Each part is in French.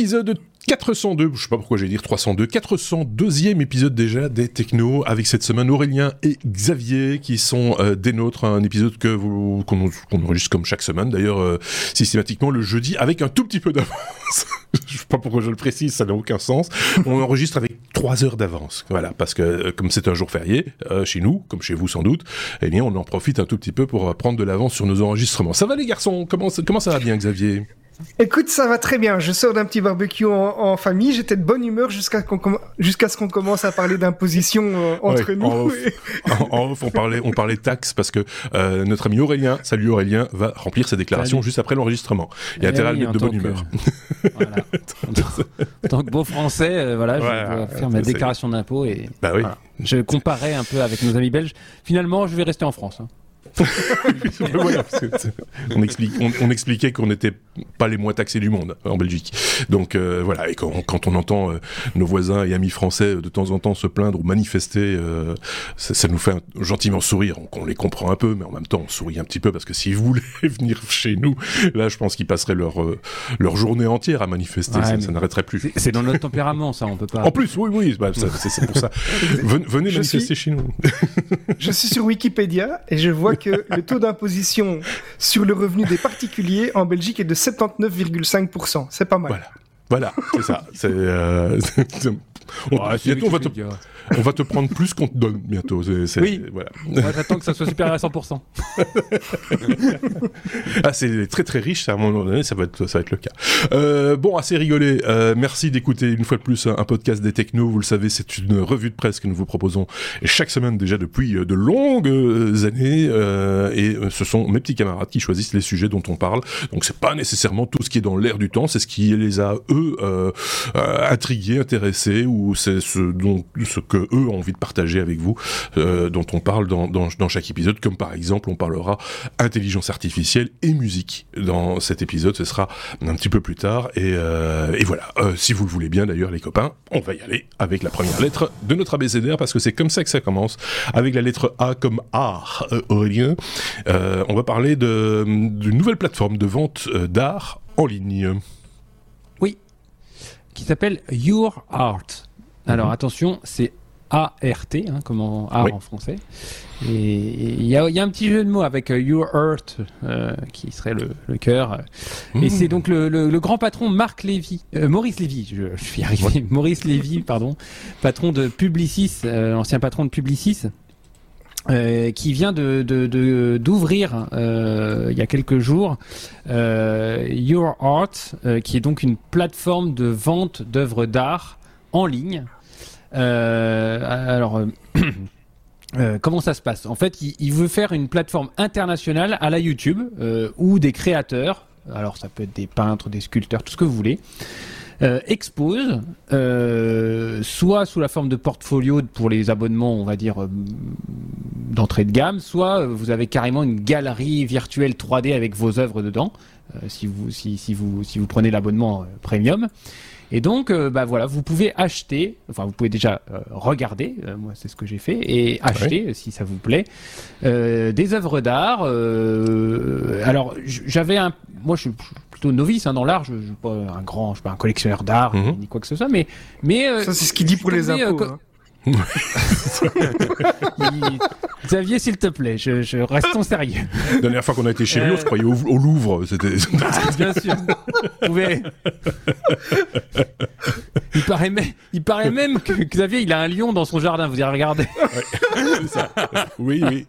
épisode 402, je sais pas pourquoi j'ai dire 302, 402e épisode déjà des Technos avec cette semaine Aurélien et Xavier qui sont euh, des nôtres, un épisode que vous qu'on enregistre comme chaque semaine d'ailleurs euh, systématiquement le jeudi avec un tout petit peu d'avance. je sais pas pourquoi je le précise, ça n'a aucun sens. On enregistre avec 3 heures d'avance. Voilà, parce que euh, comme c'est un jour férié chez nous, comme chez vous sans doute, eh bien on en profite un tout petit peu pour prendre de l'avance sur nos enregistrements. Ça va les garçons? Comment ça va bien Xavier? Écoute, ça va très bien. Je sors d'un petit barbecue en, famille. J'étais de bonne humeur jusqu'à jusqu'à ce qu'on commence à parler d'imposition euh, entre nous. En off, on parlait, on parlait taxes parce que euh, notre ami Aurélien, salut Aurélien, va remplir sa déclaration juste après l'enregistrement. Il a eh intérêt à mettre de bonne humeur. voilà. en, tant que beau français, euh, voilà, je dois faire ma déclaration d'impôt et bah oui. je comparais un peu avec nos amis belges. Finalement, je vais rester en France. Hein. On, explique, on, expliquait qu'on n'était pas les moins taxés du monde en Belgique. Donc euh, voilà, et quand, on entend euh, nos voisins et amis français de temps en temps se plaindre ou manifester, euh, ça, nous fait gentiment sourire. On, les comprend un peu, mais en même temps on sourit un petit peu parce que s'ils voulaient venir chez nous, là je pense qu'ils passeraient leur, leur journée entière à manifester, ça, n'arrêterait plus. C'est dans notre tempérament ça, on peut pas. En plus, oui, oui, bah, c'est pour ça. Venez manifester chez nous. je suis sur Wikipédia et je vois que le taux d'imposition sur le revenu des particuliers en Belgique est de 79,5%. C'est pas mal. Voilà. Voilà, c'est ça. C'est, euh, on, bientôt, on va te, on va te prendre plus qu'on te donne bientôt. oui, voilà. Moi, j'attends que ça soit supérieur à 100%. ah, c'est très très riche, ça, à un moment donné, ça va être, ça va être le cas. Euh, bon, assez rigolé. Euh, merci d'écouter une fois de plus un podcast des technos. Vous le savez, c'est une revue de presse que nous vous proposons chaque semaine déjà depuis euh, de longues années. Euh, et ce sont mes petits camarades qui choisissent les sujets dont on parle. Donc, c'est pas nécessairement tout ce qui est dans l'air du temps, c'est ce qui les a, eux, intrigués, intéressés, ou c'est ce, dont, ce que eux ont envie de partager avec vous, euh, dont on parle dans, dans, dans, chaque épisode, comme par exemple on parlera intelligence artificielle et musique dans cet épisode, ce sera un petit peu plus tard, et, euh, et voilà, euh, si vous le voulez bien d'ailleurs les copains, on va y aller avec la première lettre de notre abécédaire, parce que c'est comme ça que ça commence, avec la lettre A comme art, euh, Aurélien, on va parler d'une nouvelle plateforme de vente d'art en ligne. Oui, qui s'appelle Your Art. Alors mhm. attention, c'est ART, hein, comme en art en français. Et il y, a un petit jeu de mots avec euh, Your Earth, euh, qui serait le, le cœur. Et mmh. c'est donc le, grand patron Marc Lévy, euh, Maurice Lévy, je, suis arrivé, Maurice Lévy, pardon, patron de Publicis, ancien patron de Publicis. qui vient de d'ouvrir il y a quelques jours Your Art, qui est donc une plateforme de vente d'œuvres d'art en ligne. Euh, alors. Euh, euh, comment ça se passe? En fait, il, veut faire une plateforme internationale à la YouTube où des créateurs, alors ça peut être des peintres, des sculpteurs, tout ce que vous voulez, exposent, soit sous la forme de portfolio pour les abonnements, on va dire d'entrée de gamme, soit vous avez carrément une galerie virtuelle 3D avec vos œuvres dedans, si vous si, vous si vous prenez l'abonnement premium. Et donc, euh, bah voilà, vous pouvez acheter, enfin vous pouvez déjà euh, regarder, euh, moi c'est ce que j'ai fait, et acheter si ça vous plaît, des œuvres d'art. alors j'avais un, moi je suis plutôt novice hein, dans l'art, je, ne suis pas un grand, je suis pas un collectionneur d'art mhm. ni quoi que ce soit, mais mais ça c'est ce qu'il dit pour les impôts. Hein. Xavier, s'il te plaît, je, je restons sérieux. La dernière fois qu'on a été chez lui, on se croyait au, Louvre. C'était. Bien sûr. Il paraît, même, il paraît même que Xavier, il a un lion dans son jardin. Vous y regardé Oui, oui.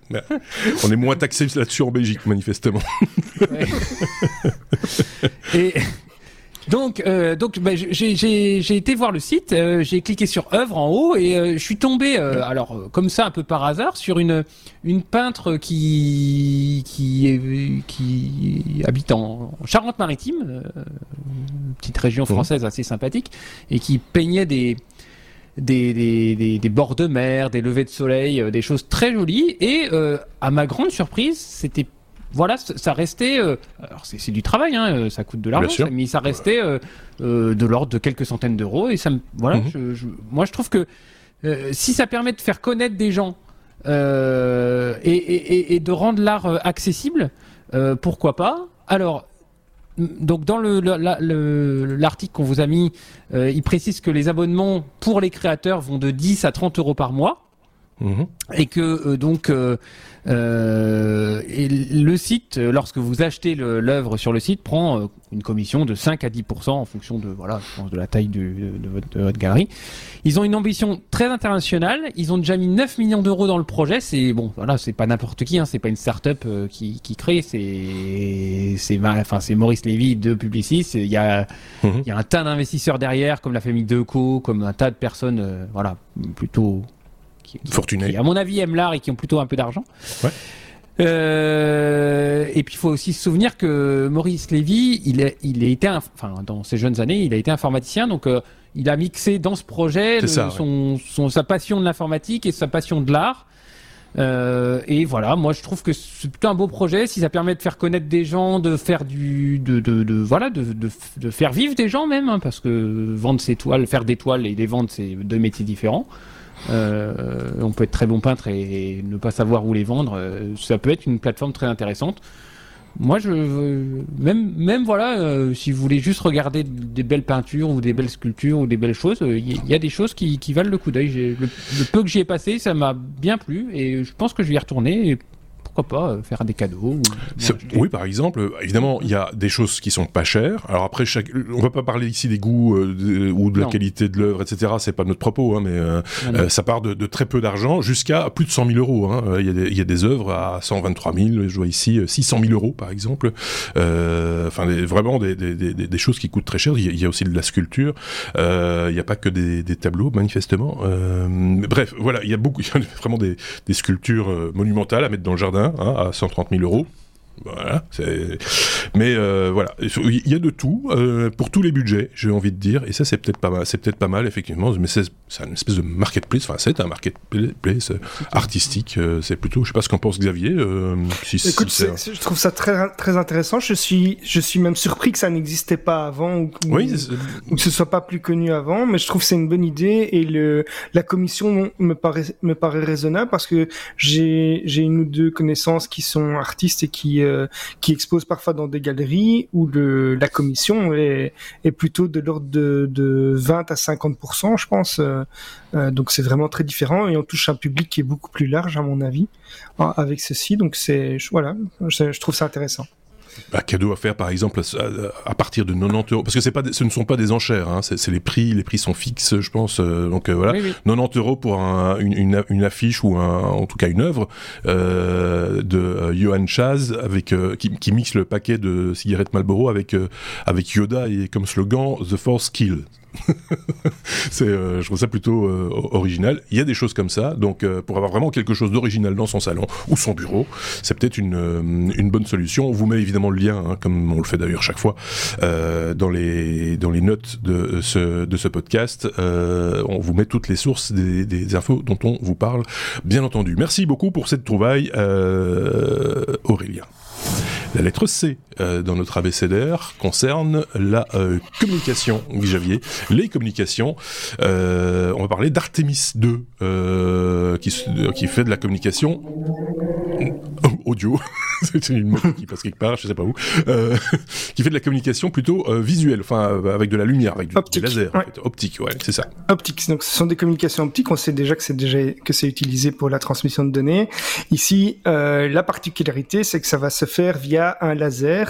On est moins taxé là-dessus en Belgique, manifestement. Et donc, euh, donc bah, j'ai été voir le site, euh, j'ai cliqué sur œuvre en haut et euh, je suis tombé, alors comme ça un peu par hasard, sur une une peintre qui qui qui habite en Charente-Maritime, petite région française assez sympathique, et qui peignait des des, des, des, bords de mer, des levées de soleil, des choses très jolies. Et à ma grande surprise, c'était voilà, ça restait. Euh, alors c'est du travail, hein, euh, ça coûte de l'argent, mais ça restait euh, de l'ordre de quelques centaines d'euros. Et ça me, voilà, mhm. je, moi je trouve que si ça permet de faire connaître des gens et, et, de rendre l'art accessible, pourquoi pas? Alors donc dans le l'article qu'on vous a mis, il précise que les abonnements pour les créateurs vont de 10 à 30 euros par mois. Mhm. Et que donc euh, et le site, lorsque vous achetez l'œuvre sur le site, prend euh, une commission de 5 à 10% en fonction de voilà, je pense de la taille de, votre, galerie. Ils ont une ambition très internationale. Ils ont déjà mis 9 millions d'euros dans le projet. C'est bon, voilà, c'est pas n'importe qui, hein, c'est pas une start-up euh, qui, qui crée. C'est c'est enfin c'est Maurice Lévy de Publicis. Il y a mhm. y a un tas d'investisseurs derrière, comme la famille Deco, comme un tas de personnes, voilà, plutôt qui, à mon avis, aiment l'art et qui ont plutôt un peu d'argent. Euh, et puis il faut aussi se souvenir que Maurice Lévy, il, a été, enfin dans ses jeunes années, il a été informaticien, donc euh, il a mixé dans ce projet son, sa passion de l'informatique et sa passion de l'art. Euh, et voilà, moi je trouve que c'est plutôt un beau projet. Si ça permet de faire connaître des gens, de faire du, de, de, de voilà, de, de, faire vivre des gens même, hein, parce que vendre ses toiles, faire des toiles et les vendre, c'est deux métiers différents. Euh, on peut être très bon peintre et, ne pas savoir où les vendre. Euh, ça peut être une plateforme très intéressante. Moi, je même même voilà, euh, si vous voulez juste regarder des belles peintures ou des belles sculptures ou des belles choses, il y, a des choses qui, valent le coup d'œil. Le, le, peu que j'y ai passé, ça m'a bien plu et je pense que je vais y retourner pourquoi pas euh, faire des cadeaux Oui, par exemple, évidemment, il y a des choses qui sont pas chères. Alors après, chaque... on va pas parler ici des goûts euh, ou de la qualité de l'œuvre, etc. C'est pas notre propos, hein, mais euh, ça part de, très peu d'argent jusqu'à plus de 100 000 euros. Hein. Il, y a des, il, y a des, œuvres à 123 000, je vois ici 600 000 euros, par exemple. Enfin, vraiment des, des, choses qui coûtent très cher. Il y a, aussi de la sculpture. il n'y a pas que des, tableaux, manifestement. bref, voilà, il y a beaucoup, il y a vraiment des, sculptures monumentales à mettre dans le jardin Hein, à 130 000 euros. Voilà, mais euh, voilà, il y a de tout euh, pour tous les budgets, j'ai envie de dire, et ça c'est peut-être pas mal, c'est peut-être pas mal effectivement, mais c'est une espèce de marketplace, enfin c'est un marketplace artistique, euh, c'est plutôt, je sais pas ce qu'en pense Xavier. Si Écoute, je trouve ça très très intéressant. Je suis je suis même surpris que ça n'existait pas avant ou, oui, ou, que ce soit pas plus connu avant, mais je trouve que c'est une bonne idée et le la commission me paraît me paraît raisonnable parce que j'ai j'ai une ou deux connaissances qui sont artistes et qui euh, qui exposent parfois dans des galeries où la commission est, plutôt de l'ordre de, de 20 à 50%, je pense. Euh, euh, donc c'est vraiment très différent et on touche un public qui est beaucoup plus large à mon avis avec ceci. Donc c'est voilà, je trouve ça intéressant un cadeau à faire par exemple à, partir de 90 euros. Parce que c'est pas ce ne sont pas des enchères hein, c'est les prix les prix sont fixes je pense euh, donc euh, voilà. 90 euros pour une, une, affiche ou un, en tout cas une œuvre euh, de Johan Chaz avec qui, qui, mixe le paquet de cigarettes Marlboro avec avec Yoda et comme slogan The Force Kill c'est, euh, je trouve ça plutôt euh, original. Il y a des choses comme ça, donc euh, pour avoir vraiment quelque chose d'original dans son salon ou son bureau, c'est peut-être une, bonne solution. On vous met évidemment le lien, hein, comme on le fait d'ailleurs chaque fois, dans les notes de ce de ce podcast. on vous met toutes les sources des, des, infos dont on vous parle, bien entendu. Merci beaucoup pour cette trouvaille, Aurélien. La lettre C euh, dans notre abécédaire concerne la euh, communication, Javier. Les communications. Euh, on va parler d'Artemis 2, euh, qui, qui fait de la communication audio. C'est une mot qui passe quelque part, je sais pas où. Euh, qui fait de la communication plutôt visuelle, enfin avec de la lumière, avec du, optique, laser, en fait. optique, ouais, c'est ça. Optique. Donc ce sont des communications optiques. On sait déjà que c'est déjà que c'est utilisé pour la transmission de données. Ici, la particularité, c'est que ça va se faire via un laser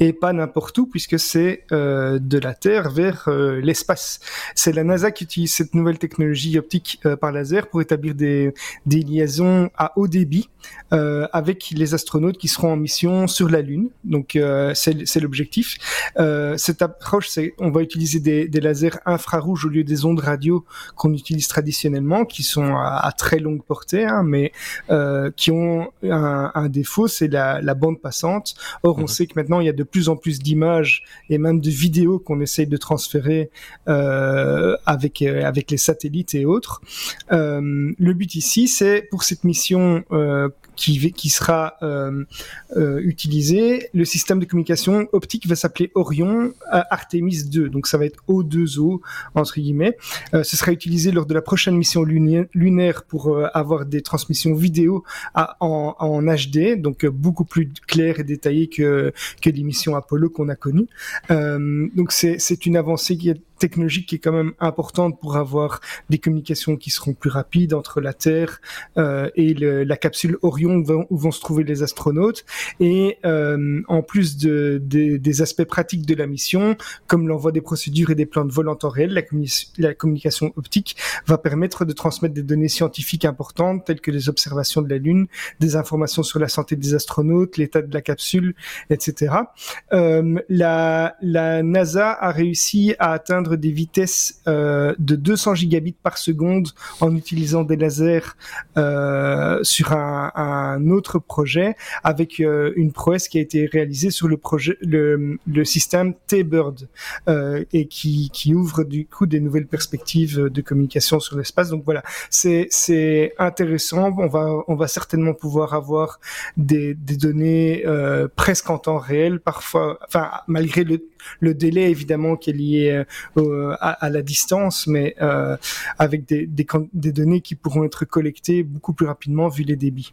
et pas n'importe où puisque c'est euh, de la Terre vers euh, l'espace. C'est la NASA qui utilise cette nouvelle technologie optique euh, par laser pour établir des, des liaisons à haut débit avec les astronautes qui seront en mission sur la Lune. Donc c'est l'objectif. cette approche, c'est on va utiliser des, des, lasers infrarouges au lieu des ondes radio qu'on utilise traditionnellement, qui sont à, très longue portée, hein, mais qui ont un, un défaut, c'est la, la bande passante Or, on mhm. sait que maintenant, il y a de plus en plus d'images et même de vidéos qu'on essaye de transférer euh, avec euh, avec les satellites et autres. Euh, le but ici, c'est pour cette mission qui, sera utilisé. Le système de communication optique va s'appeler Orion Artemis 2, donc ça va être O2O entre guillemets. ce sera utilisé lors de la prochaine mission lunaire pour avoir des transmissions vidéo en, HD, donc beaucoup plus claires et détaillées que, que l'émission Apollo qu'on a connue. donc c'est une avancée qui est technologique qui est quand même importante pour avoir des communications qui seront plus rapides entre la Terre euh, et le, la capsule Orion où vont, se trouver les astronautes. Et euh, en plus de, de, des aspects pratiques de la mission, comme l'envoi des procédures et des plans de vol en temps réel, la, la, communication optique va permettre de transmettre des données scientifiques importantes telles que les observations de la Lune, des informations sur la santé des astronautes, l'état de la capsule, etc. Euh, la, la NASA a réussi à atteindre des vitesses euh, de 200 gigabits par seconde en utilisant des lasers euh, sur un, autre projet avec euh, une prouesse qui a été réalisée sur le projet le, système T-Bird et qui, ouvre du coup des nouvelles perspectives de communication sur l'espace. Donc voilà, c'est c'est intéressant. On va on va certainement pouvoir avoir des, des données presque en temps réel, parfois, enfin malgré le le délai évidemment qui est lié euh, à, la distance, mais euh, avec des, des données qui pourront être collectées beaucoup plus rapidement vu les débits.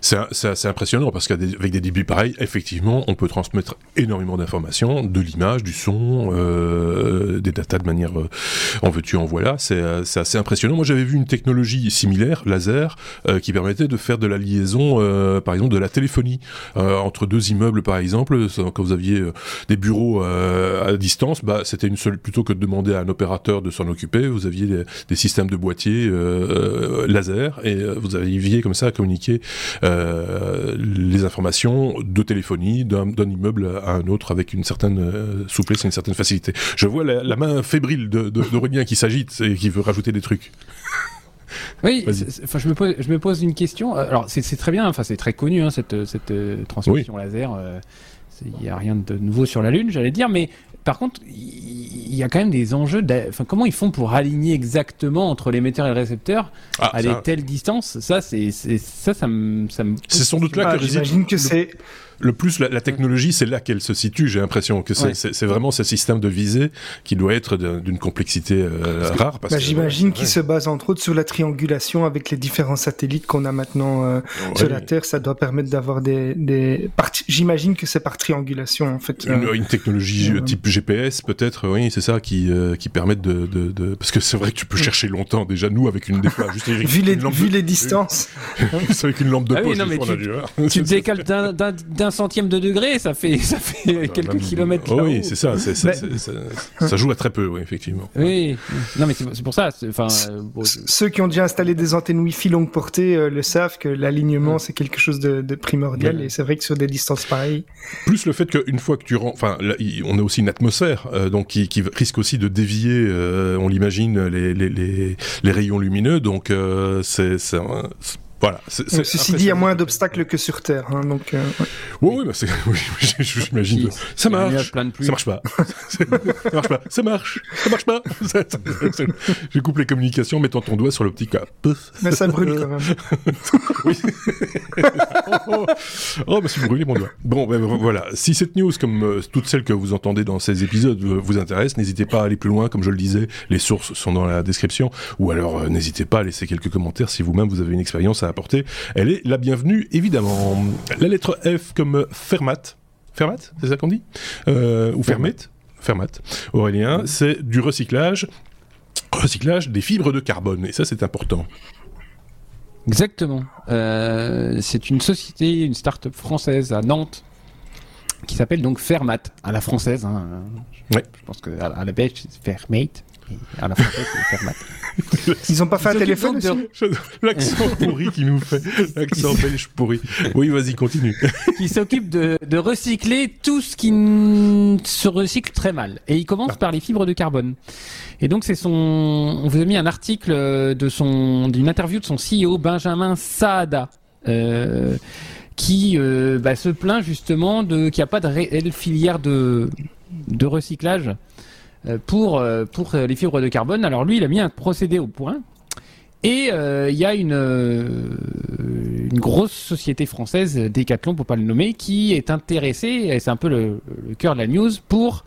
C'est assez impressionnant parce qu'avec des débits pareils, effectivement, on peut transmettre énormément d'informations, de l'image, du son, euh, des datas de manière euh, en veux-tu, en voilà. C'est assez impressionnant. Moi, j'avais vu une technologie similaire, laser, euh, qui permettait de faire de la liaison, euh, par exemple, de la téléphonie euh, entre deux immeubles, par exemple. Quand vous aviez des bureaux à distance, bah, c'était une seule plutôt que de demander à un opérateur de s'en occuper. Vous aviez des, des systèmes de boîtiers laser et vous aviez comme ça à communiquer euh, les informations de téléphonie d'un immeuble à un autre avec une certaine euh, souplesse et une certaine facilité. Je vois la, main fébrile d'Aurélien de, qui s'agite et qui veut rajouter des trucs. Oui, enfin, je me pose, je me pose une question. Alors, c'est très bien, enfin, c'est très connu hein, cette, cette euh, transmission laser. Il n'y a rien de nouveau sur la Lune, j'allais dire, mais par contre, il y a quand même des enjeux. Enfin, comment ils font pour aligner exactement entre l'émetteur et le récepteur ah, à des telles distances? Ça, c'est ça, ça me. C'est sans doute là que J'imagine que c'est le plus la, technologie, c'est là qu'elle se situe. J'ai l'impression que c'est vraiment ce système de visée qui doit être d'une complexité euh, rare. Bah, J'imagine qu'il se base entre autres sur la triangulation avec les différents satellites qu'on a maintenant euh, sur la Terre. Ça doit permettre d'avoir des, des... J'imagine que c'est par triangulation en fait. Une, euh, technologie type GPS peut-être, oui, c'est ça qui qui permettent de, de, de... parce que c'est vrai que tu peux chercher longtemps. Déjà nous avec une des fois, juste vu les vu les distances. c'est avec une lampe de ah poche. tu, tu te décales d'un centième de degré, ça fait, ça fait quelques kilomètres. Oh oui, c'est ça, ça, joue à très peu, oui, effectivement. Oui, non, mais c'est pour ça. Enfin, euh, Ceux qui ont déjà installé des antennes Wi-Fi longue portée euh, le savent que l'alignement, c'est quelque chose de, primordial, et c'est vrai que sur des distances pareilles. Plus le fait qu'une fois que tu rentres, enfin, on a aussi une atmosphère, euh, donc qui, risque aussi de dévier, on l'imagine, les, les, les, rayons lumineux, donc c'est voilà. Ceci dit, il y a moins d'obstacles que sur Terre. Hein, donc, euh, Oui, oui, bah oui j'imagine. Ça marche. Ça marche pas. ça marche pas. Ça marche. Ça marche pas. Je coupe les communications, mettant ton doigt sur l'optique. Mais ça brûle quand même. oui. oh, oh, bah, c'est brûlé mon doigt. Bon, ben voilà. Si cette news, comme euh, toutes celles que vous entendez dans ces épisodes, vous intéresse, n'hésitez pas à aller plus loin. Comme je le disais, les sources sont dans la description. Ou alors, euh, n'hésitez pas à laisser quelques commentaires si vous-même vous avez une expérience à elle est la bienvenue évidemment. La lettre F comme Fermat. Fermat, c'est ça qu'on dit euh, Ou Fermet Fermat. Aurélien, c'est du recyclage. Recyclage des fibres de carbone. Et ça, c'est important. Exactement. Euh, c'est une société, une start-up française à Nantes qui s'appelle donc Fermat, à la française. Hein. Je pense qu'à à la belge, c'est Fermate. À la. Ils n'ont pas fait un téléphone L'accent pourri qui nous fait. L'accent belge pourri. Oui, vas-y, continue. qui s'occupe de, recycler tout ce qui se recycle très mal. Et il commence ah. par les fibres de carbone. Et donc, c'est son. On vous a mis un article de son d'une interview de son CEO Benjamin Saada. Euh, qui euh, bah, se plaint justement de qu'il n'y a pas de réelle filière de, de recyclage euh, pour, euh, pour les fibres de carbone. Alors lui, il a mis un procédé au point. Et il y a une, une grosse société française, Decathlon pour pas le nommer, qui est intéressée, et c'est un peu le cœur de la news, pour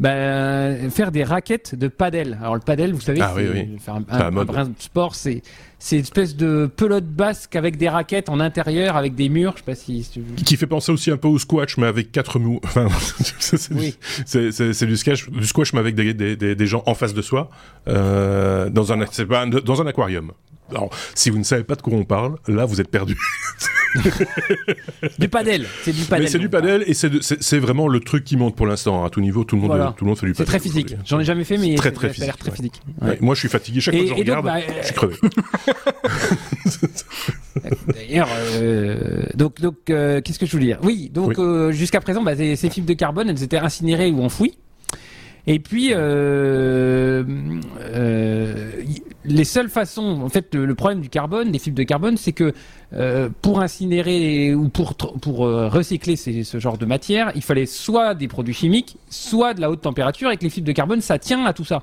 ben, faire des raquettes de padel. Alors le padel, vous savez, Ah c'est oui, oui. faire un, un- sport, c'est c'est une espèce de pelote basque avec des raquettes en intérieur, avec des murs. Je sais pas si, Qui fait penser aussi un peu au squash, mais avec quatre mous. Enfin, c'est Oui. du squash, du squash, mais avec des, des, des, des gens en face de soi, euh, dans un- dans un aquarium. Alors, si vous ne savez pas de quoi on parle, là, vous êtes perdu. du padel. C'est du padel. Mais c'est du padel et c'est c'est c'est vraiment le truc qui monte pour l'instant à tout niveau. Tout le monde, Voilà. tout le monde fait du C'est padel. très physique. J'en ai jamais fait, mais Très, c'est- très ça a l'air physique, très physique. Ouais, Ouais. Moi, je suis fatigué chaque Et- fois que je regarde. bah, je suis crevé. D'ailleurs, euh, donc, donc euh, qu'est-ce que je voulais dire? Oui, donc Oui. euh, jusqu'à présent, bah, ces, ces fibres de carbone, elles étaient incinérées ou enfouies. Et puis, euh, euh, les seules façons, en fait, le, le problème du carbone, des fibres de carbone, c'est que euh, pour incinérer ou pour pour recycler ces- ce genre de matière, il fallait soit des produits chimiques, soit de la haute température, et que les fibres de carbone, ça tient à tout ça.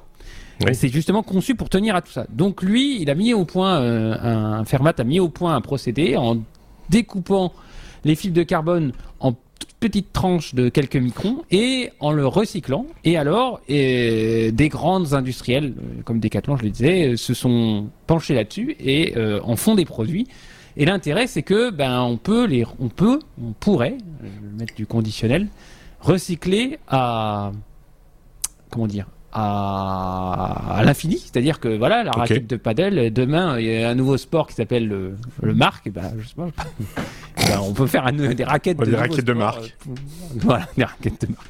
Oui. C'est justement conçu pour tenir à tout ça. Donc lui, il a mis au point un Fermat a mis au point un procédé en découpant les fibres de carbone en toutes petites tranches de quelques microns et en le recyclant. Et alors, et des grandes industrielles euh, comme Decathlon, je le disais, euh, se sont penchés là-dessus et euh, en font des produits. Et l'intérêt, c'est que ben on peut les, on peut, on pourrait, euh, je vais mettre du conditionnel, recycler à comment dire à, à l'infini, c'est-à-dire que voilà la raquette de padel. Demain, il y a un nouveau sport qui s'appelle le, le marque. et Ben, je sais pas. ben, on peut faire un- des raquettes. Ouais, de des raquettes de marque. euh, voilà, des raquettes de marque.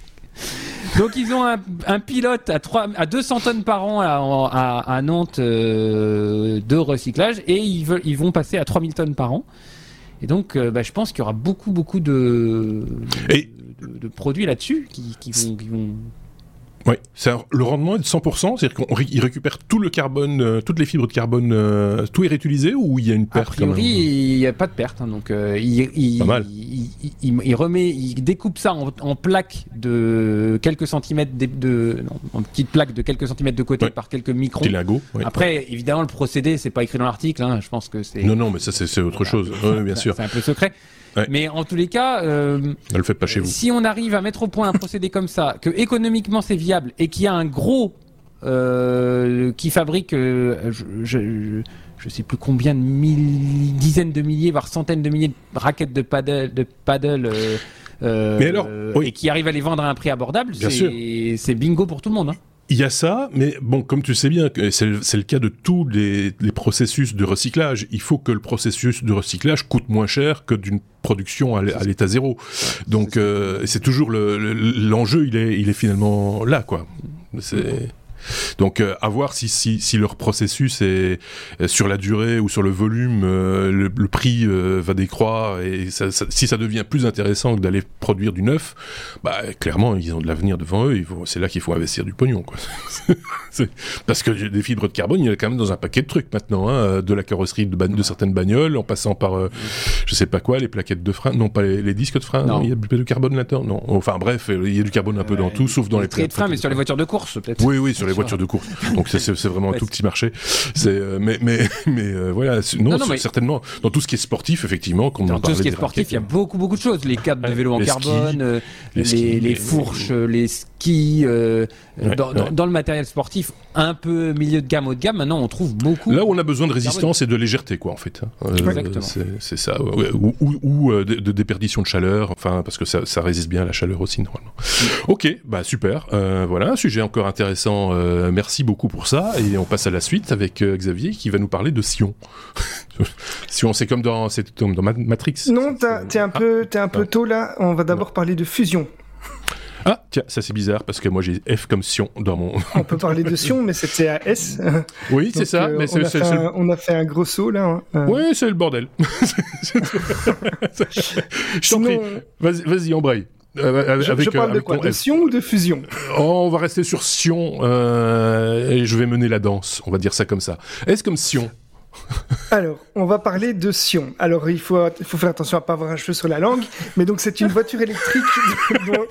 Donc ils ont un, un pilote à, 3, à 200 tonnes par an à, à, à Nantes euh, de recyclage et ils, veulent, ils vont passer à 3000 tonnes par an. Et donc euh, bah, je pense qu'il y aura beaucoup beaucoup de, Et- de, de produits là-dessus qui, qui vont, qui vont Oui, le rendement est de 100%, c'est-à-dire qu'il récupère tout le carbone, euh, toutes les fibres de carbone, euh, tout est réutilisé ou il y a une A perte même priori, il n'y a pas de perte. hein, donc, euh, il, il. Il, remet, il découpe ça en, en plaques de quelques centimètres, de, de- non, en petites plaques de quelques centimètres de côté Ouais. par quelques microns. Petit lingot. oui. Après, évidemment, le procédé, c'est pas écrit dans l'article. hein, je pense que c'est. Non, non, mais ça c'est autre chose. Oui, bien sûr. C'est un peu secret. Ouais. Mais en tous les cas, euh, Ne le faites pas chez vous. si on arrive à mettre au point un procédé comme ça, que économiquement c'est viable et qu'il y a un gros euh, qui fabrique, euh, je, je, je sais plus combien de mille, dizaines de milliers, voire centaines de milliers de raquettes de paddle, de paddle Mais alors, oui. et qui arrive à les vendre à un prix abordable, c'est bingo pour tout le monde. Hein. Il y a ça, mais bon, comme tu sais bien, c'est le le cas de tous les, les processus de recyclage. Il faut que le processus de recyclage coûte moins cher que d'une production à l'état zéro. Donc euh, c'est toujours le- le- l'enjeu, il est, il est finalement là, quoi. C'est donc euh, à voir si, si, si leur processus est sur la durée ou sur le volume, euh, le, le prix euh, va décroître et ça- ça- si ça devient plus intéressant que d'aller produire du neuf, bah clairement ils ont de l'avenir devant eux. C'est là qu'il faut investir du pognon, quoi. Parce que des fibres de carbone, il y en a quand même dans un paquet de trucs maintenant, hein, de la carrosserie de, de certaines bagnoles, en passant par, euh, je sais pas quoi, les plaquettes de frein, non pas les, les disques de frein, Non. non, il y a du carbone là-dedans, non. Enfin bref, il y a du carbone un peu dans tout, sauf dans les Très de frein, mais sur les voitures de course, peut-être. oui, oui, sur les voitures de course. Donc c'est- vraiment un Ouais, tout petit marché. C'est euh, mais mais mais euh, voilà. Non, Non, non, c'est- mais- certainement dans tout ce qui est sportif, effectivement, comme Dans tout ce qui est sportif, il y a beaucoup, beaucoup de choses. Les cadres de vélo en carbone, euh, les fourches, les skis. euh, Ouais, dans, dans- ouais. dans le matériel sportif, un peu milieu de gamme, haut de gamme, maintenant on trouve beaucoup. Là où on a besoin de résistance et de légèreté, quoi, en fait. hein. Euh, Exactement. c'est ça. ouais. Ou, ou, ou, euh, de, de déperdition de chaleur, enfin, parce que ça, ça résiste bien à la chaleur aussi, normalement. Ok, bah super. Euh, voilà, un sujet encore intéressant. Euh, merci beaucoup pour ça. Et on passe à la suite avec euh, Xavier qui va nous parler de Sion. Sion, c'est comme dans, comme dans Ma- Matrix. Non, t'as- t'es un peu, t'es un peu Ah. tôt là. On va d'abord parler de fusion. Ah, tiens, ça c'est bizarre parce que moi j'ai F comme Sion dans mon. On peut parler de Sion, mais c'était à S. Oui, c'est ça, euh, mais on, a fait un, on a fait un gros saut là. hein. Euh, Oui, c'est le bordel. Je t'en prie. Vas-y, embraye. Euh, je, avec, je euh, parle de quoi De. Sion ou de fusion Oh, on va rester sur Sion euh, et je vais mener la danse. On va dire ça comme ça. Est-ce comme Sion? Alors, on va parler de Sion. Alors, il faut, il faut faire attention à pas avoir un cheveu sur la langue, mais donc c'est une voiture électrique. dont...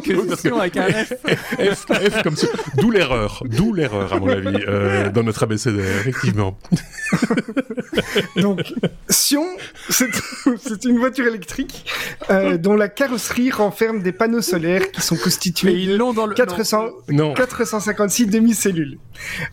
que Sion avec un F. F, F comme ça. D'où l'erreur, d'où l'erreur à mon avis euh, dans notre ABCD, effectivement. donc, Sion, c'est une voiture électrique euh, dont la carrosserie renferme des panneaux solaires qui sont constitués ils l'ont dans le 400, Non. 456 demi-cellules.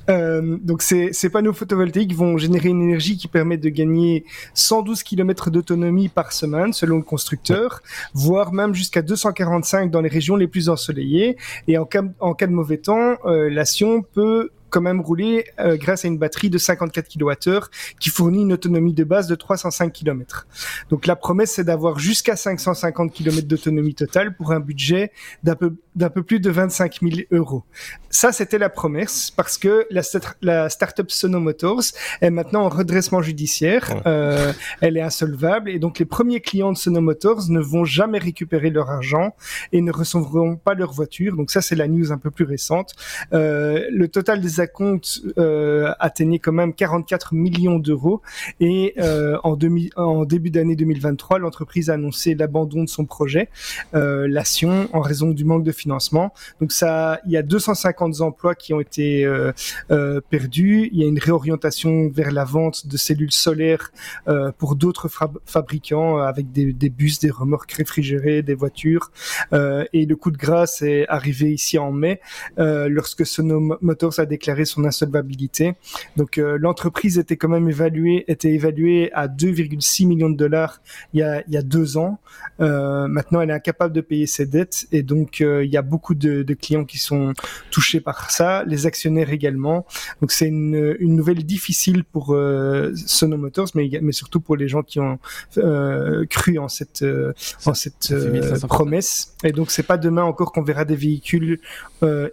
Euh, donc, ces, ces panneaux photovoltaïques vont générer une énergie qui permet de gagner 112 km d'autonomie par semaine selon le constructeur, voire même jusqu'à 245 dans les régions les plus ensoleillées. Et en cas, de mauvais temps, euh, la Sion peut quand même rouler euh, grâce à une batterie de 54 kWh qui fournit une autonomie de base de 305 km. Donc la promesse c'est d'avoir jusqu'à 550 km d'autonomie totale pour un budget d'un peu d'un peu plus de 25 000 euros. Ça c'était la promesse parce que la, la startup Sono Motors est maintenant en redressement judiciaire. Ouais. Euh, elle est insolvable et donc les premiers clients de Sono Motors ne vont jamais récupérer leur argent et ne recevront pas leur voiture. Donc ça c'est la news un peu plus récente. Euh, le total des acomptes euh, atteignait quand même 44 millions d'euros et euh, en, demi, en début d'année 2023, l'entreprise a annoncé l'abandon de son projet, euh, en raison du manque de financement. Donc ça, il y a 250 emplois qui ont été euh, euh, perdus. Il y a une réorientation vers la vente de cellules solaires euh, pour d'autres fabricants avec des, des, bus, des remorques réfrigérées, des voitures. Et le coup de grâce est arrivé ici en mai, lorsque Sono Motors a déclaré son insolvabilité. Donc euh, l'entreprise était quand même évaluée, était évaluée à 2,6 millions de dollars il y a, il y a deux ans. Euh, maintenant, elle est incapable de payer ses dettes et donc euh, il y a beaucoup de, de, clients qui sont touchés par ça, les actionnaires également. Donc c'est une, une, nouvelle difficile pour euh, Sono Motors, mais, mais surtout pour les gens qui ont euh, cru en cette, en cette promesse. Et donc c'est pas demain encore qu'on verra des véhicules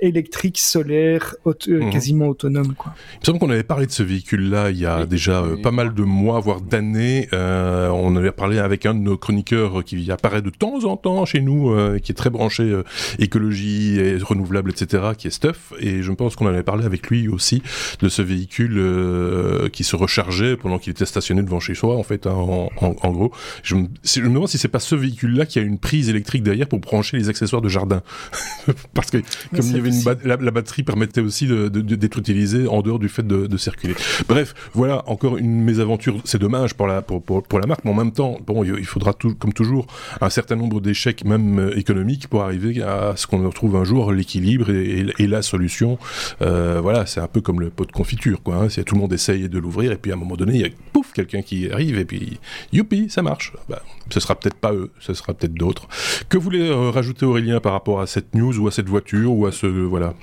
électriques, solaires, auto mmh. Quasiment autonomes. Quoi. Il me semble qu'on avait parlé de ce véhicule-là il y a oui, déjà oui. pas mal de mois, voire d'années. Euh, on avait parlé avec un de nos chroniqueurs qui apparaît de temps en temps chez nous, euh, qui est très branché euh, écologie et renouvelable, etc., qui est Stuff. Et je pense qu'on en avait parlé avec lui aussi de ce véhicule euh, qui se rechargeait pendant qu'il était stationné devant chez soi, en fait, hein, en, en, en, gros. Je me, je me demande si c'est pas ce véhicule-là qui a une prise électrique derrière pour brancher les accessoires de jardin. Parce que comme il y avait une ba la, la, batterie permettait aussi de, utilisée en dehors du fait de, circuler. Bref, voilà encore une mésaventure. C'est dommage pour la marque, mais en même temps, bon, il faudra tout, comme toujours un certain nombre d'échecs, même euh, économiques, pour arriver à ce qu'on retrouve un jour l'équilibre et, la solution. Euh, voilà, c'est un peu comme le pot de confiture, quoi. Hein. Tout le monde essaye de l'ouvrir et puis à un moment donné, il y a pouf quelqu'un qui arrive et puis youpi, ça marche. Bah, ce sera peut-être pas eux, ce sera peut-être d'autres. Que voulez euh, rajouter Aurélien par rapport à cette news ou à cette voiture ou à ce voilà?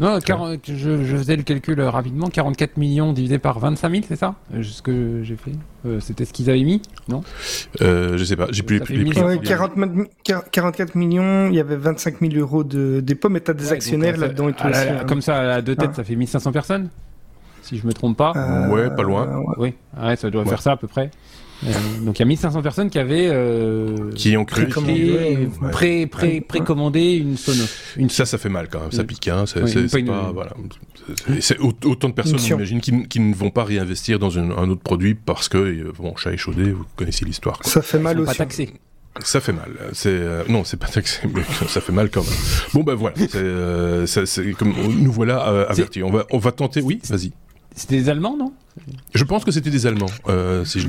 Non, 40, je, je, faisais le calcul euh, rapidement. 44 millions divisé par 25 000, c'est ça? Euh, Ce que j'ai fait euh, C'était ce qu'ils avaient mis Non? Euh, Je sais pas, j'ai plus les prix. Ouais, 40, 44 millions, il y avait 25 000 euros de dépôt, mais tu as des ouais, actionnaires là-dedans et tout. aussi, la, hein. Comme ça, à deux têtes, ah. ça fait 1500 personnes Si je me trompe pas. ouais, pas loin. Oui, ouais, ça doit faire ça à peu près. Euh, donc il y a 1500 personnes qui avaient euh, qui ont cru précommandé, pré, pré, précommandé une sono. Une ça, ça fait mal quand même. Ça pique. Hein. C'est oui, pas, voilà. C'est autant de personnes, j'imagine, qui, qui, ne vont pas réinvestir dans une, un autre produit parce que euh, bon, chat échaudé, vous connaissez l'histoire. Ça fait mal aussi. Pas taxé. Ça fait mal. C'est euh, non, c'est pas taxé, mais ça fait mal quand même. Bon ben voilà, c'est comme nous voilà euh, avertis. On va on va tenter. Oui, vas-y. C'était des Allemands, non? Je pense que c'était des Allemands. Euh, si je...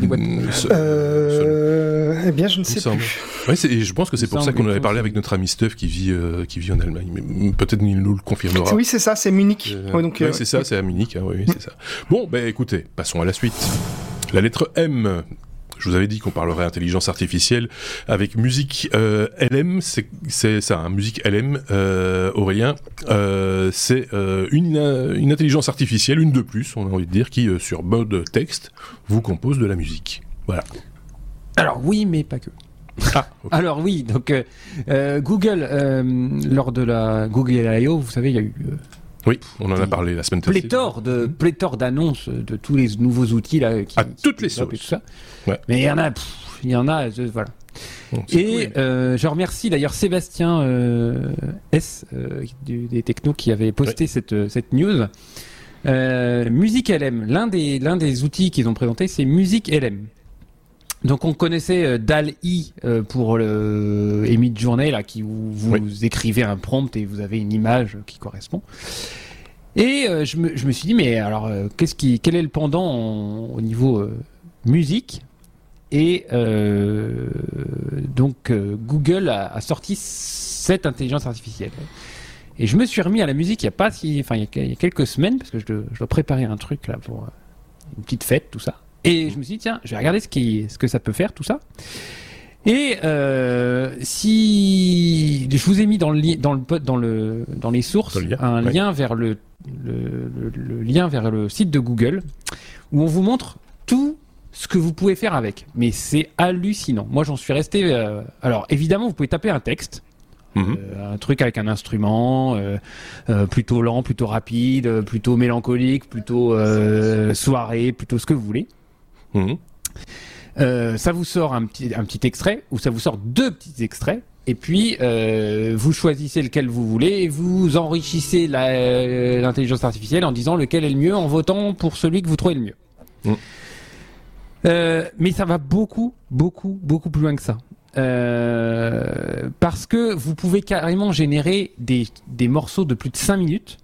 euh... Eh bien, je ne sais plus. Ouais, je pense que c'est pour ça qu'on avait parlé avec notre ami Stuff qui vit, euh, qui vit en Allemagne. Mais peut-être il nous le confirmera. Oui, c'est ça, c'est Munich. Euh, ouais, donc, ouais, c'est ça, c'est à Munich. Hein, oui, c'est ça. Bon, ben écoutez, passons à la suite. La lettre M je vous avais dit qu'on parlerait intelligence artificielle avec musique euh, LM, c'est ça, hein, musique LM, euh, Aurélien, euh, c'est une, une, intelligence artificielle, une de plus, on a envie de dire, qui sur mode texte vous compose de la musique. Voilà. Alors oui, mais pas que. Ah, okay. Alors oui, donc Google, lors de la Google I.O., vous savez, il y a eu oui, on en a parlé la semaine passée. Pléthore de pléthore d'annonces de tous les nouveaux outils là. Qui, à toutes les sauces. Tout ça. Ouais. Mais il y en a, il y en a, je, voilà. Bon, et cool. euh, je remercie d'ailleurs Sébastien euh, S euh, du, des technos qui avait posté ouais. cette cette news. Euh, Musique LM, l'un des, l'un des outils qu'ils ont présenté, c'est Musique LM. Donc on connaissait euh, DAL-I euh, pour le Emit Journée, là, qui vous, vous écrivez un prompt et vous avez une image qui correspond. Et euh, je, me, je me suis dit, mais alors, euh, qu'est-ce qui, quel est le pendant en- au niveau euh, musique? Et euh, donc euh, Google a, a sorti cette intelligence artificielle. Et je me suis remis à la musique il y a pas si, enfin il y a, il y a quelques semaines parce que je dois, je dois préparer un truc là pour euh, une petite fête, tout ça. Et je me suis dit tiens, je vais regarder ce qui, ce que ça peut faire, tout ça. Et euh, si je vous ai mis dans le li- dans le po- dans le dans les sources Dans le lien, un ouais. lien vers le, le, le- le lien vers le site de Google où on vous montre tout ce que vous pouvez faire avec. Mais c'est hallucinant. Moi, j'en suis resté. euh, Alors, évidemment, vous pouvez taper un texte, Mhm. euh, un truc avec un instrument, euh, euh, plutôt lent, plutôt rapide, plutôt mélancolique, plutôt soirée, plutôt ce que vous voulez. Mhm. Euh, ça vous sort un petit, un petit extrait ou ça vous sort deux petits extraits. Et puis, euh, vous choisissez lequel vous voulez et vous enrichissez euh, l'intelligence artificielle en disant lequel est le mieux en votant pour celui que vous trouvez le mieux. Euh, mais ça va beaucoup, beaucoup, beaucoup plus loin que ça. Parce que vous pouvez carrément générer des, des morceaux de plus de 5 minutes.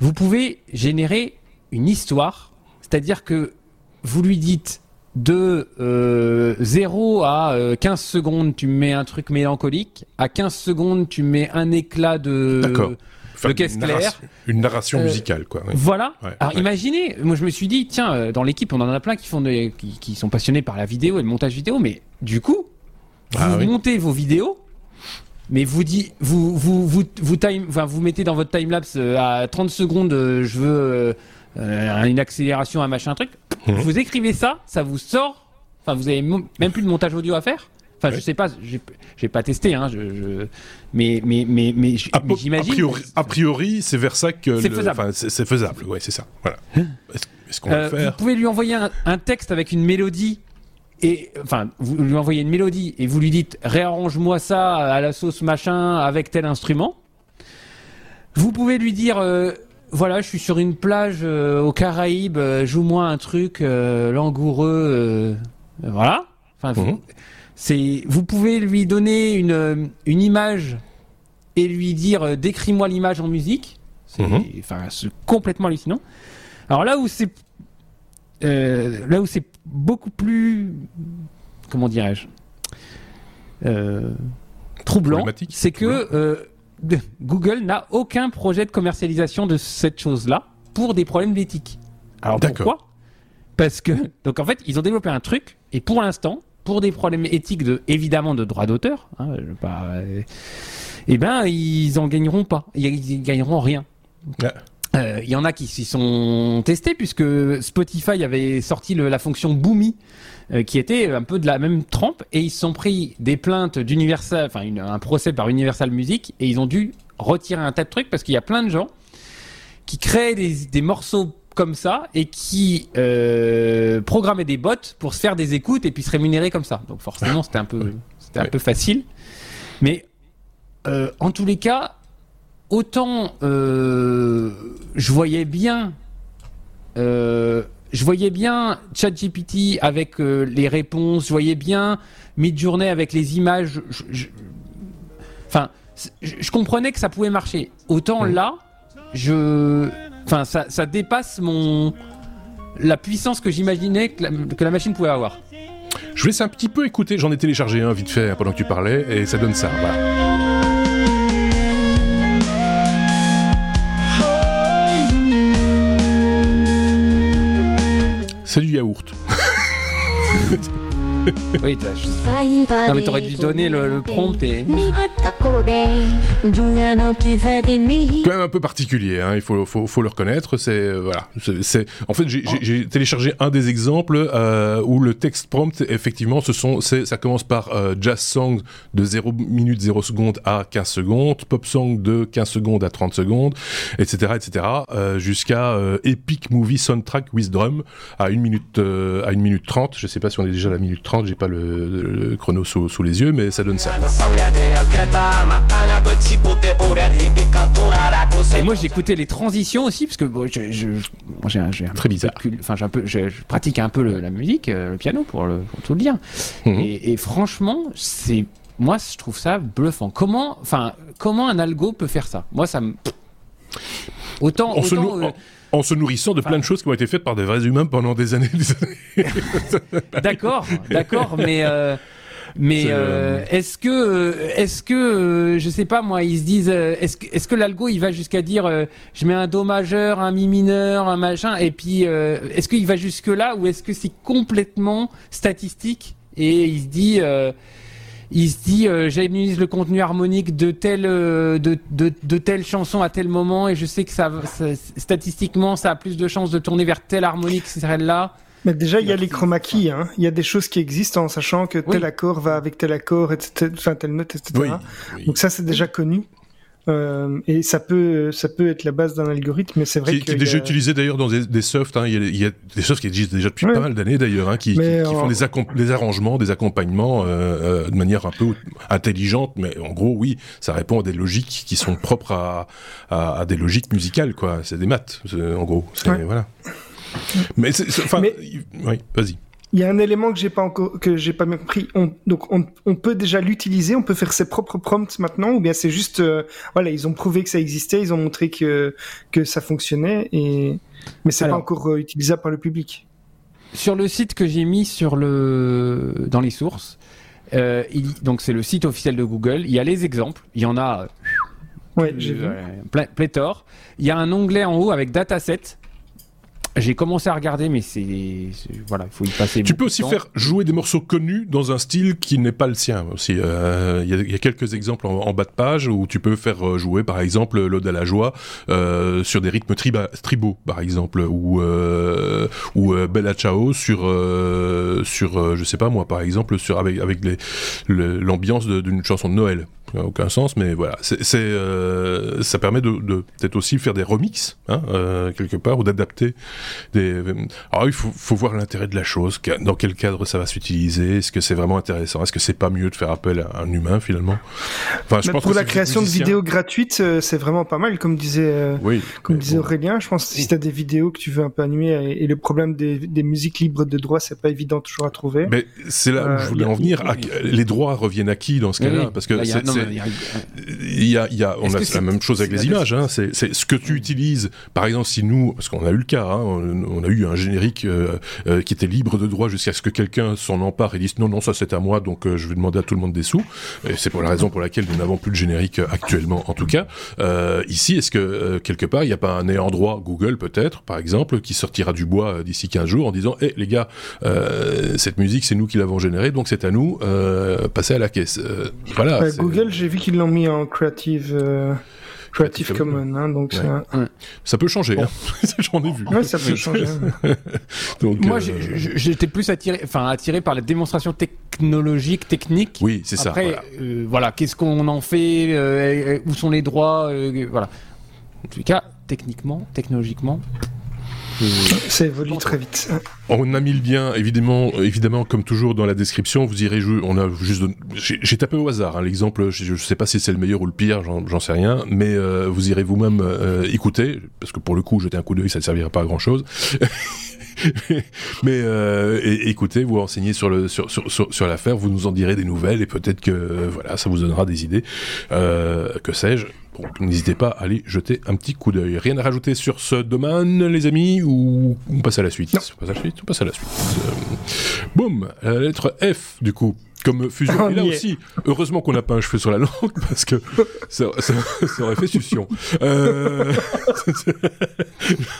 Vous pouvez générer une histoire, c'est-à-dire que vous lui dites de euh, 0 à euh, 15 secondes, tu mets un truc mélancolique, à 15 secondes, tu mets un éclat de... D'accord. Faire le caisse une claire. narration- Une narration Euh, musicale, quoi. Voilà. Ouais, Alors ouais. imaginez, moi je me suis dit, tiens, euh, dans l'équipe, on en a plein qui font des, qui, qui sont passionnés par la vidéo et le montage vidéo, mais du coup, Ah vous oui. montez vos vidéos, mais vous dit, vous vous vous vous time, enfin vous mettez dans votre time lapse à 30 secondes, euh, je veux euh, une accélération, un machin, un truc. Mhm. Vous écrivez ça, ça vous sort. Enfin, vous avez même plus de montage audio à faire. Enfin, je Ouais. sais pas, j'ai pas testé, hein, je, je- mais mais mais mais, A, j'imagine. priori, a priori, c'est vers ça que C'est le- faisable. enfin, c'est faisable. Ouais, c'est ça. Voilà. Est-ce est-ce qu'on va Euh, vous pouvez lui envoyer un, un texte avec une mélodie et enfin vous lui envoyez une mélodie et vous lui dites réarrange-moi ça à la sauce machin avec tel instrument. Vous pouvez lui dire euh, voilà je suis sur une plage euh, aux Caraïbes euh, joue-moi un truc euh, langoureux voilà. Enfin vous- Mhm. c'est vous pouvez lui donner une une image et lui dire décris-moi l'image en musique. C'est Mhm. enfin c'est complètement hallucinant. Alors là où c'est là où c'est beaucoup plus comment dirais-je troublant, c'est que Google n'a aucun projet de commercialisation de cette chose-là pour des problèmes d'éthique. Alors pourquoi? Parce que donc en fait ils ont développé un truc et pour l'instant pour des problèmes éthiques de évidemment de droit d'auteur, hein, euh, eh ben ils en gagneront pas, ils, ils gagneront rien. Ouais. Euh, Il y en a qui s'y sont testés puisque Spotify avait sorti le- la fonction Boomy euh, qui était un peu de la même trempe et ils se sont pris des plaintes d'Universal, enfin un procès par Universal Music et ils ont dû retirer un tas de trucs parce qu'il y a plein de gens qui créaient des, des morceaux comme ça et qui euh, programmaient des bots pour se faire des écoutes et puis se rémunérer comme ça. Donc forcément c'était un peu c'était un Ouais. peu facile, mais euh, en tous les cas autant euh, je voyais bien euh, je voyais bien ChatGPT avec euh, les réponses, je voyais bien Midjourney avec les images. je- je- Enfin, je, comprenais que ça pouvait marcher. Autant là, je, enfin, ça, ça dépasse mon la puissance que j'imaginais que la, que la machine pouvait avoir. Je vous laisse un petit peu écouter. J'en ai téléchargé un vite fait pendant que tu parlais et ça donne ça. Voilà. C'est du yaourt. Oui, non mais t'aurais dû donner le, le prompt et. quand même un peu particulier, hein, il faut, faut, faut le reconnaître. C'est euh, voilà, c'est- en fait j'ai téléchargé un des exemples euh, où le texte prompt effectivement ce sont ça commence par euh, jazz song de 0 minutes 0 secondes à 15 secondes, pop song de 15 secondes à 30 secondes, etc etc euh, jusqu'à euh, epic movie soundtrack with drum à 1 minute à 1 minute 30. Je sais pas si on est déjà à la minute 30 30, j'ai pas le, chrono sous, sous, les yeux, mais ça donne ça. Et moi j'ai écouté les transitions aussi, parce que bon, je, je, j'ai un, Très bizarre. Enfin, un peu, je, pratique un peu la musique, euh, le piano pour, le, pour tout le dire. Mhm. Et, et franchement, c'est moi je trouve ça bluffant. Comment, enfin, comment un algo peut faire ça? Moi ça me autant, autant euh, en se nourrissant de plein de choses qui ont été faites par des vrais humains pendant des années. d'accord, d'accord, mais euh, mais euh, est-ce que est-ce que je sais pas moi ils se disent est-ce que est-ce que l'algo il va jusqu'à dire je mets un do majeur, un mi mineur, un machin et puis est-ce qu'il va jusque là ou est-ce que c'est complètement statistique et il se dit il se dit euh, j'analyse le contenu harmonique de telle euh, de, de, de, telle chanson à tel moment et je sais que ça, statistiquement ça a plus de chances de tourner vers telle harmonique celle-là. Mais déjà, il y a les chroma keys, hein. Il y a des choses qui existent en sachant que tel accord va avec tel accord, etc., enfin, telle note, etc. Donc ça, c'est déjà connu. Euh, et ça peut, ça peut être la base d'un algorithme, mais c'est vrai qui, qui est déjà utilisé d'ailleurs dans des, des softs. Hein. Il, y a, il, y a, des softs qui existent déjà depuis pas mal d'années d'ailleurs, hein, qui, qui, qui, font des, des, arrangements, des accompagnements euh, euh, de manière un peu intelligente. Mais en gros, oui, ça répond à des logiques qui sont propres à, à, à des logiques musicales, quoi. C'est des maths, en gros. Voilà. Mais, enfin, oui, vas-y. Il y a un élément que j'ai pas encore, que j'ai pas bien compris. On, donc, on, on peut déjà l'utiliser, on peut faire ses propres prompts maintenant, ou bien c'est juste, euh, voilà, ils ont prouvé que ça existait, ils ont montré que que ça fonctionnait, et mais c'est pas encore euh, utilisable par le public. Sur le site que j'ai mis sur le dans les sources, euh, il, donc c'est le site officiel de Google. Il y a les exemples, il y en a. Ouais, j'ai vu. pléthore. Il y a un onglet en haut avec dataset j'ai commencé à regarder, mais c'est voilà, il faut y passer. Tu peux aussi faire jouer des morceaux connus dans un style qui n'est pas le sien. Aussi, euh, il y, a quelques exemples en, bas de page où tu peux faire euh, jouer, par exemple, l'ode à la joie euh, sur des rythmes tribaux, par exemple, ou euh, ou Bella Ciao sur sur, je sais pas moi, par exemple, sur avec avec l'ambiance d'une chanson de Noël aucun sens, mais voilà, c'est, ça permet de, de peut-être aussi faire des remixes hein, quelque part ou d'adapter des. Alors il faut, faut voir l'intérêt de la chose, dans quel cadre ça va s'utiliser, est-ce que c'est vraiment intéressant, est-ce que c'est pas mieux de faire appel à un humain finalement? Enfin, je pense pour la création de vidéos gratuites, euh, c'est vraiment pas mal, comme disait, euh, oui, comme disait Aurélien. Je pense que si t'as des vidéos que tu veux un peu animer et, le problème des, des, musiques libres de droit, c'est pas évident toujours à trouver. Mais c'est là où je voulais en venir. les droits reviennent à qui dans ce cas-là? Parce que y a, y a on a la même chose avec les images. Hein, c'est ce que tu utilises. Par exemple, si nous, parce qu'on a eu le cas, hein, on, a eu un générique euh, euh, qui était libre de droit jusqu'à ce que quelqu'un s'en empare et dise non, non, ça c'est à moi, donc euh, je vais demander à tout le monde des sous. Et c'est pour la raison pour laquelle nous n'avons plus de générique actuellement, en tout cas. ici, est-ce que quelque part, il n'y a pas un ayant droit Google peut-être, par exemple, qui sortira du bois d'ici 15 jours en disant, hé les gars, cette musique c'est nous qui l'avons générée, donc c'est à nous, passez à la caisse. voilà. Google, j'ai vu qu'ils l'ont mis en Creative. Euh, Creative Commons, hein, donc ça peut changer. Hein. J'en ai vu. Ouais, ça peut changer. donc, Moi, euh, j'étais plus attiré, enfin attiré par la démonstration technologique, technique. Oui, c'est ça. Après, voilà, euh, qu'est-ce qu'on en fait Où sont les droits Voilà. En tout cas, techniquement, technologiquement, ça évolue très vite. On a mis le lien, évidemment, évidemment, comme toujours dans la description, vous irez jouer. On a juste, j'ai tapé au hasard hein, l'exemple. Je, ne sais pas si c'est le meilleur ou le pire, j'en sais rien, mais euh, vous irez vous-même euh, écouter, parce que pour le coup, jeter un coup d'œil, ça ne servira pas à grand chose. mais euh, écoutez, vous renseignez sur le sur sur sur, l'affaire, vous nous en direz des nouvelles et peut-être que voilà, ça vous donnera des idées. que sais-je n'hésitez pas à aller jeter un petit coup d'œil. Rien à rajouter sur ce domaine, les amis, ou on passe à la suite? On passe à la suite, on passe à la suite. Euh, boum, la lettre F, du coup comme fusion. et là aussi, heureusement qu'on n'a pas un cheveu sur la langue parce que ça, aurait fait succion. Euh...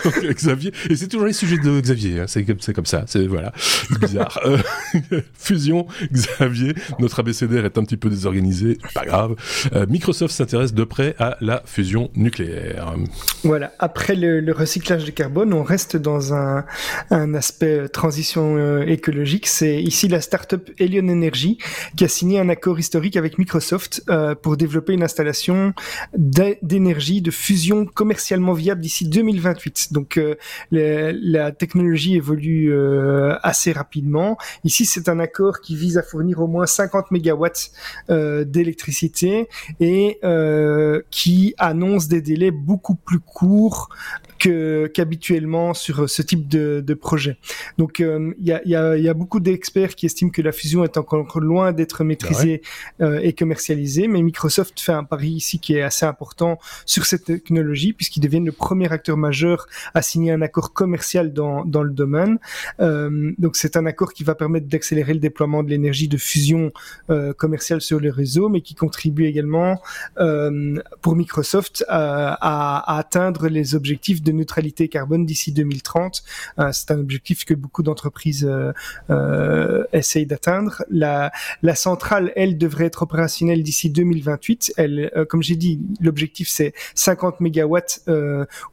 Xavier, et c'est toujours les sujets de Xavier, hein. c'est comme, comme ça, c'est voilà, bizarre. Euh, fusion, Xavier, notre abécédaire est un petit peu désorganisé, pas grave. Euh, Microsoft s'intéresse de près à la fusion nucléaire. Voilà, après le, recyclage de carbone, on reste dans un, un aspect transition écologique. C'est ici la start-up Elion Energy Qui a signé un accord historique avec Microsoft pour développer une installation d'énergie de fusion commercialement viable d'ici 2028. Donc la technologie évolue assez rapidement. Ici, c'est un accord qui vise à fournir au moins 50 mégawatts d'électricité et qui annonce des délais beaucoup plus courts que qu'habituellement sur ce type de, de projet. Donc il y, a, y, a, y, a, beaucoup d'experts qui estiment que la fusion est encore loin d'être maîtrisée euh, et commercialisée, mais Microsoft fait un pari ici qui est assez important sur cette technologie puisqu'ils deviennent le premier acteur majeur à signer un accord commercial dans, dans le domaine. Euh, donc c'est un accord qui va permettre d'accélérer le déploiement de l'énergie de fusion euh, commerciale sur les réseaux, mais qui contribue également euh, pour Microsoft à, à, à atteindre les objectifs de neutralité carbone d'ici 2030. Euh, c'est un objectif que beaucoup d'entreprises euh, euh, essayent d'atteindre. La, la centrale, elle, devrait être opérationnelle d'ici 2028. Elle, comme j'ai dit, l'objectif c'est 50 mégawatts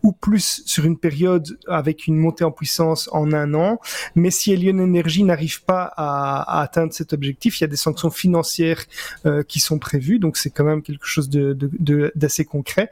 ou plus sur une période avec une montée en puissance en un an. Mais si Elion Energy n'arrive pas à, à, atteindre cet objectif, il y a des sanctions financières qui sont prévues. Donc c'est quand même quelque chose de, d'assez de, concret.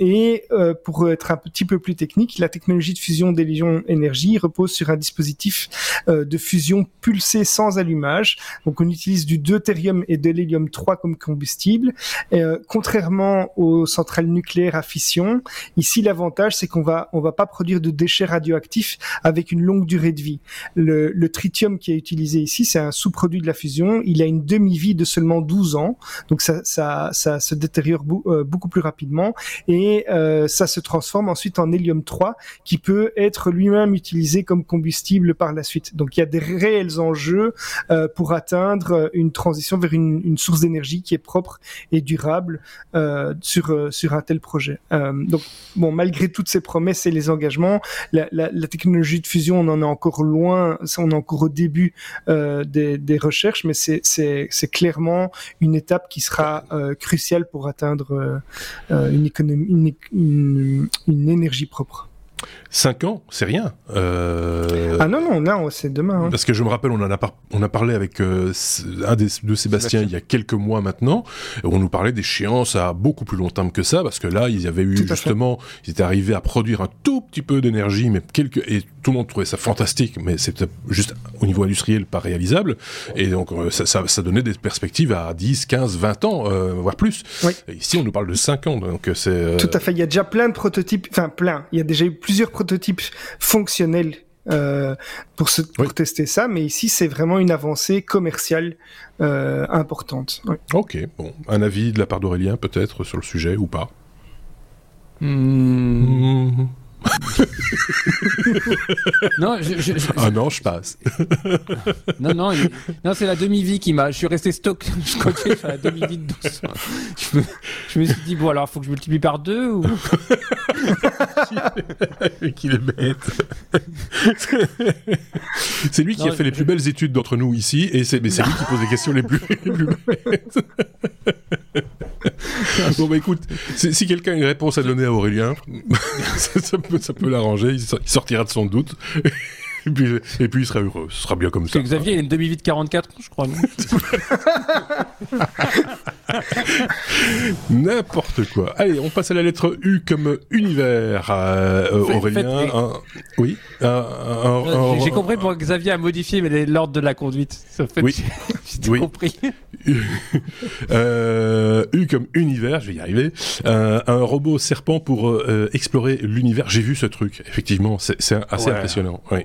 et pour être un petit peu plus technique, la technologie de fusion d'Hélion Énergie repose sur un dispositif euh, de fusion pulsée sans allumage. Donc on utilise du deutérium et de l'hélium 3 comme combustible. Euh, contrairement aux centrales nucléaires à fission, ici l'avantage c'est qu'on va on va pas produire de déchets radioactifs avec une longue durée de vie. Le, tritium qui est utilisé ici, c'est un sous-produit de la fusion. Il a une demi-vie de seulement 12 ans, donc ça ça, ça se détériore euh, beaucoup plus rapidement et ça se transforme ensuite en hélium 3 qui peut être lui-même utilisé comme combustible par la suite. Donc il y a des réels enjeux euh, pour atteindre une transition vers une, source d'énergie qui est propre et durable euh, sur euh, sur un tel projet. Euh, donc bon, malgré toutes ces promesses et les engagements, la, technologie de fusion, on en est encore loin, on est encore au début euh, des, recherches, mais c'est clairement une étape qui sera cruciale pour atteindre une économie, énergie propre. 5 ans, c'est rien. Euh... Ah non, non, non c'est demain. Hein. Parce que je me rappelle, on en a, par... on a parlé avec euh, un des, de Sébastien, Sébastien, il y a quelques mois maintenant. On nous parlait d'échéances à beaucoup plus long terme que ça, parce que là, ils avaient eu justement, ils étaient arrivés à produire un tout petit peu d'énergie, mais quelques, et tout le monde trouvait ça fantastique, mais c'était juste au niveau industriel pas réalisable. Et donc, euh, ça, ça, ça, donnait des perspectives à 10, 15, 20 ans, euh, voire plus. Oui. Et ici, on nous parle de 5 ans, donc c'est. Euh, tout à fait. Il y a déjà plein de prototypes, enfin plein. Il y a déjà eu plusieurs prototypes fonctionnels euh, pour, se, pour oui. tester ça, mais ici c'est vraiment une avancée commerciale euh, importante. Oui. Ok, bon, un avis de la part d'Aurélien peut-être sur le sujet ou pas? Mmh. Non, je, je, je, ah non, je passe. non, non, il... non, c'est la demi-vie qui m'a. Je suis resté stock, scotché sur la demi-vie de 12. Je me... je me suis dit bon, alors faut que je multiplie par deux ou? Qu'il est bête. c'est lui qui non, a fait les plus belles études d'entre nous ici, et c'est mais c'est lui qui pose les questions les plus, les plus bêtes. bon bah écoute, si, quelqu'un a une réponse à donner à Aurélien, ça peut l'arranger, il sortira de son doute. Et puis, et puis il sera heureux, ce sera bien comme ça. Xavier, il a une demi-vie de 44 ans, je crois. N'importe quoi. Allez, on passe à la lettre U comme univers, euh, fait, Aurélien. Fait, un... Oui. J'ai compris pour Xavier a modifié l'ordre de la conduite. Ça fait oui. J'ai oui. compris. euh, U comme univers, je vais y arriver. Euh, un robot serpent pour euh, explorer l'univers. J'ai vu ce truc, effectivement, c'est assez ouais. impressionnant. Oui.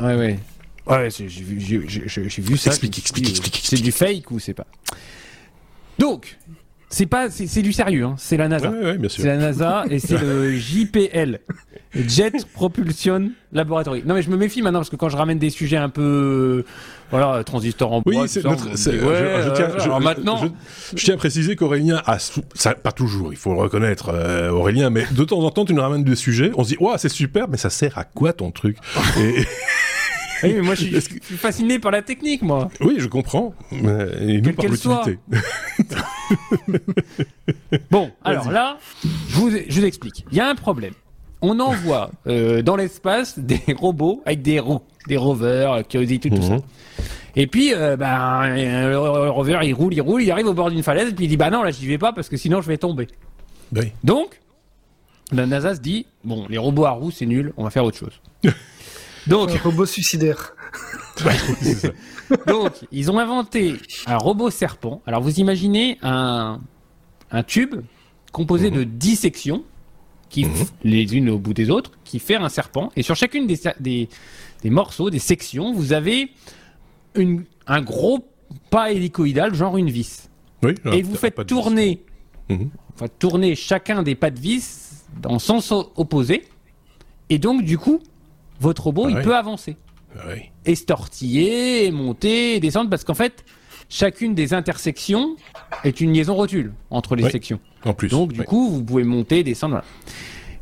Ouais, ouais. Ouais, j'ai vu, vu ça. Explique, explique, explique. C'est du fake ou c'est pas? Donc, c'est pas, c'est du sérieux. Hein. C'est la NASA. Ouais, ouais, bien sûr. C'est la NASA et c'est le JPL, Jet Propulsion Laboratory. Non mais je me méfie maintenant parce que quand je ramène des sujets un peu, voilà, transistor en bois. Oui, c'est notre. Ouais, je, je, tiens, je, maintenant, je, tiens à préciser qu'Aurélien a, ça, pas toujours, il faut le reconnaître, euh, Aurélien, mais de temps en temps, tu nous ramènes des sujets, on se dit, ouais, c'est super, mais ça sert à quoi ton truc? Et, oui, mais moi je suis, fasciné par la technique, moi. Oui, je comprends. Et nous par l'utilité. bon, alors là, je vous, je vous explique. Il y a un problème. on envoie euh, dans l'espace des robots avec des roues, des rovers, Curiosity, tout, tout ça. Mhm. Et puis, euh, ben, le rover, il roule, il roule, il arrive au bord d'une falaise, et puis il dit, bah non, là, j'y vais pas parce que sinon je vais tomber. Oui. Donc, la NASA se dit, bon, les robots à roues, c'est nul, on va faire autre chose. Donc, Un robot suicidaire. Donc, ils ont inventé un robot serpent. Alors, vous imaginez un, un tube composé de 10 sections, qui, les unes au bout des autres, qui fait un serpent. Et sur chacune des, sa- des, des morceaux, des sections, vous avez une, un gros pas hélicoïdal, genre une vis. Oui, et vous faites pas de tourner, Mhm. enfin, tourner chacun des pas de vis dans le sens opposé. Et donc, du coup, votre robot, Ah il peut avancer vis. Oui. et se tortiller, et monter, descendre, parce qu'en fait, chacune des intersections est une liaison rotule entre les Oui. sections. En plus. Donc, du coup, vous pouvez monter, descendre. voilà.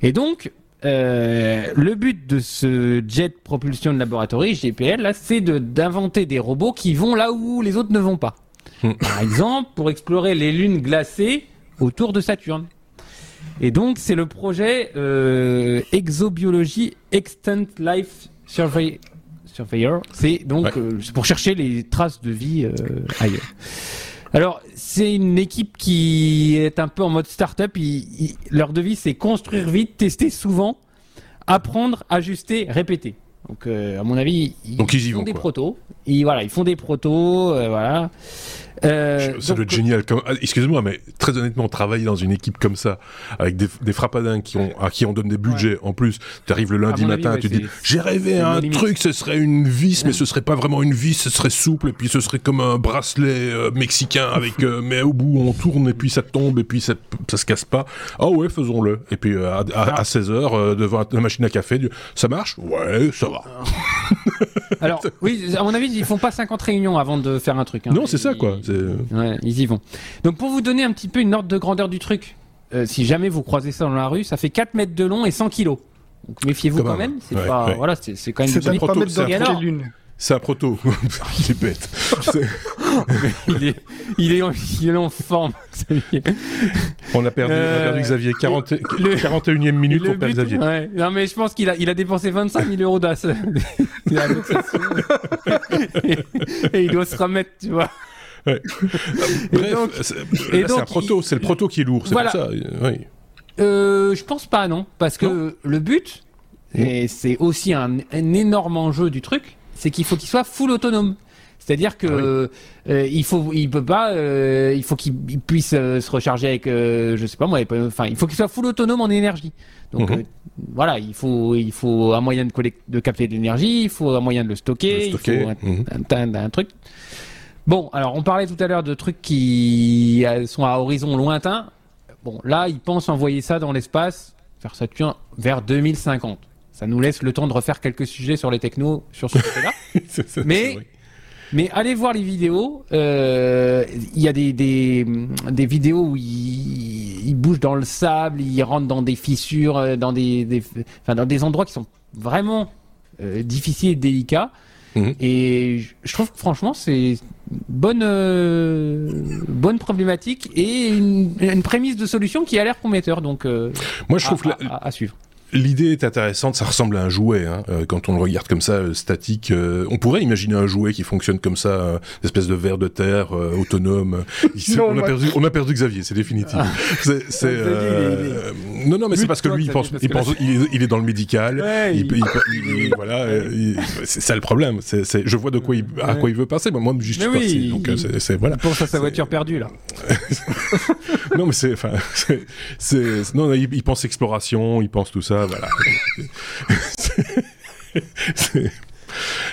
Et donc, euh, le but de ce Jet Propulsion Laboratory, GPL, là, c'est de- d'inventer des robots qui vont là où les autres ne vont pas. Hmm. Par exemple, pour explorer les lunes glacées autour de Saturne. Et donc, c'est le projet euh, Exobiology Extant Life Survey Surveyor. C'est donc Ouais. euh, pour chercher les traces de vie euh, ailleurs. Alors, c'est une équipe qui est un peu en mode start-up. Ils- ils- leur devise, c'est construire vite, tester souvent, apprendre, ajuster, répéter. Donc, euh, à mon avis, ils, Donc, ils y font vont, des quoi. protos. Ils, voilà, ils font des protos, voilà. Euh, Ça doit être génial. Ah, Excuse-moi, mais très honnêtement, travailler dans une équipe comme ça, avec des, des frappadins qui ont, à qui on donne des budgets, en plus, tu arrives le lundi avis, matin, ouais, tu dis, j'ai rêvé à un truc, ce serait une vis, mais ce serait pas vraiment une vis, ce serait souple, et puis ce serait comme un bracelet euh, mexicain avec, euh, mais au bout on tourne, et puis ça tombe, et puis ça, ça se casse pas. Ah ouais, faisons-le. Et puis euh, à, à, à 16h, devant la machine à café, ça marche? Ouais, ça va. Alors, oui, à mon avis, ils font pas 50 réunions avant de faire un truc. hein. Non, c'est ça, quoi. C'est- Ouais, ils y vont. Donc, pour vous donner un petit peu une ordre de grandeur du truc, euh, si jamais vous croisez ça dans la rue, ça fait 4 mètres de long et 100 kilos. Donc, méfiez-vous Quand quand même. même. C'est Ouais, pas, ouais. voilà, c'est c'est quand même C'est un proto- c'est un un proto. Il est bête. C'est- il est, il est, en, il est en forme. On a perdu, on a perdu Euh, Xavier. 40, le- 41e minute perdre but- Xavier. ouais. Non, mais je pense qu'il a, il a dépensé 25 000 euros d'as. et, et il doit se remettre, tu vois. Bref, donc- c'est un proto, il- le proto qui est lourd, c'est Voilà. pour ça. euh, Oui. Euh, je pense pas, non. Parce que le but, et c'est aussi un, un énorme enjeu du truc, c'est qu'il faut qu'il soit full autonome. C'est-à-dire que euh, il faut, il peut pas, euh, il faut qu'il il puisse euh, se recharger avec, euh, je sais pas moi, enfin, il faut qu'il soit full autonome en énergie. Donc Mhm. euh, voilà, il faut, il faut un moyen de de capter de l'énergie, il faut un moyen de le stocker, Le stocker, il faut un, mhm. un truc. Bon, alors on parlait tout à l'heure de trucs qui euh, sont à horizon lointain. Bon, là, ils pensent envoyer ça dans l'espace, faire Saturne vers 2050. Ça nous laisse le temps de refaire quelques sujets sur les technos sur ce côté-là. Mais-. Mais allez voir les vidéos. euh, Il y a des, des, des vidéos où ils, ils bougent dans le sable, ils rentrent dans des fissures, euh, dans des, des, enfin, dans des endroits qui sont vraiment euh, difficiles et délicats. Mhm. Et je trouve que franchement, c'est bonne, euh, bonne problématique et une, une prémisse de solution qui a l'air prometteur. Donc, euh, Moi, je à, trouve que la- à- à- à suivre. L'idée est intéressante. Ça ressemble à un jouet hein, euh, quand on le regarde comme ça, euh, statique. euh, on pourrait imaginer un jouet qui fonctionne comme ça, une espèce de ver de terre autonome. Il- Non, on, a perdu, on a perdu Xavier, c'est définitif. C'est, c'est, Non, non, mais c'est parce que lui, il pense, il, pense, il, est, il est dans le médical. Ouais, il, il- il- il- voilà, il- c'est ça le problème. C'est, c'est- je vois de quoi il, à quoi il veut passer. Moi, je suis oui, Donc, c'est, c'est- voilà. Il pense à sa voiture perdue là. non, mais c'est, enfin, c'est, c'est- non, il pense exploration, il pense tout ça, voilà. C'est-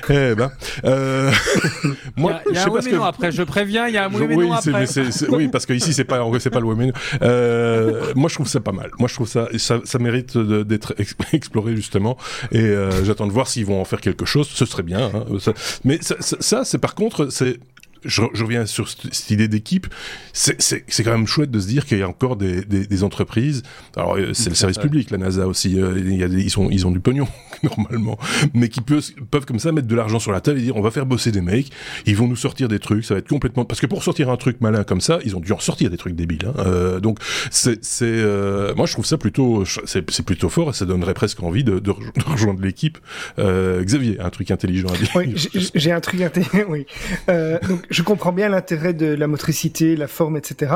Eh ben, euh, moi, il y a, y un oui que. après. Je préviens, il y a un oui oui, après. mais c'est- c'est- oui, parce que ici c'est pas, c'est pas le oui. Euh, moi, je trouve ça pas mal. Moi, je trouve ça, ça, ça mérite de- d'être ex- exploré justement. Et euh, j'attends de voir s'ils vont en faire quelque chose. Ce serait bien. hein. Ça- mais ça, ça- ça, c'est par contre, c'est je, reviens sur cette, idée d'équipe. C'est quand même chouette de se dire qu'il y a encore des, des, entreprises. Alors, euh, c'est le service public, la NASA aussi. Euh, il y a ils, sont, ils ont du pognon, normalement. Mais qui peuvent, peuvent comme ça mettre de l'argent sur la table et dire on va faire bosser des mecs. Ils vont nous sortir des trucs. Ça va être complètement. Parce que pour sortir un truc malin comme ça, ils ont dû en sortir des trucs débiles. Hein. Euh, donc, c'est. Euh, moi, je trouve ça plutôt. C'est plutôt fort et ça donnerait presque envie de, de, rejoindre l'équipe. Euh, Xavier, un truc intelligent à dire. Oui, j'ai un truc intelligent. Oui. Euh, donc, je comprends bien l'intérêt de la motricité, la forme, etc.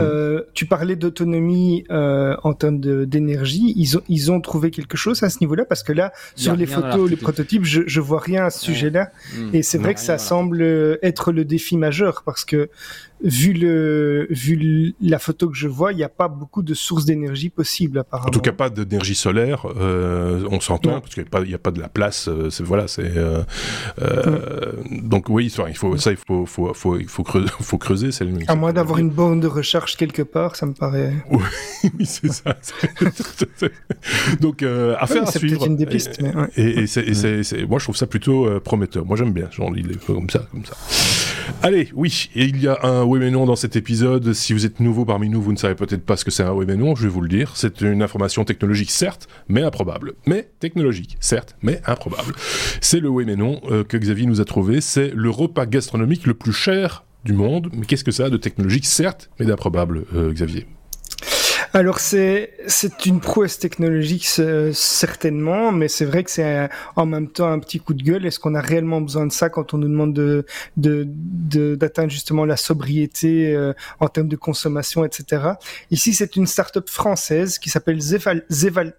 Euh, tu parlais d'autonomie euh, en termes d'énergie. Ils ont, ils ont trouvé quelque chose à ce niveau-là? Parce que là, sur les photos, les prototypes, je, je vois rien à ce sujet-là. Hmm. Et c'est vrai que ça semble être le défi majeur parce que vu le vu la photo que je vois, il n'y a pas beaucoup de sources d'énergie possibles apparemment. En tout cas, pas d'énergie solaire. Euh, on s'entend parce qu'il n'y a, a, pas de la place. Euh, voilà, c'est euh, euh, donc oui, il faut ça, il faut faut faut il faut creuser, faut creuser. C'est à moins d'avoir une borne de recharge quelque part, ça me paraît. Oui, c'est ça. donc affaire à suivre. Une des pistes, et, mais, ouais. et, et c'est moi je trouve ça plutôt prometteur. Moi j'aime bien, genre il est comme ça, comme ça. Allez, oui, il y a un oui dans cet épisode. Si vous êtes nouveau parmi nous, vous ne savez peut-être pas ce que c'est un oui je vais vous le dire. C'est une information technologique, certes, mais improbable. Mais technologique, certes, mais improbable. C'est le oui euh, que Xavier nous a trouvé. C'est le repas gastronomique le plus cher du monde. Mais qu'est-ce que ça a de technologique, certes, mais d'improbable, euh, Xavier? Alors c'est c'est une prouesse technologique certainement, mais c'est vrai que c'est en même temps un petit coup de gueule. Est-ce qu'on a réellement besoin de ça quand on nous demande de d'atteindre justement la sobriété euh, en termes de consommation, etc. Ici c'est une start-up française qui s'appelle Zeval,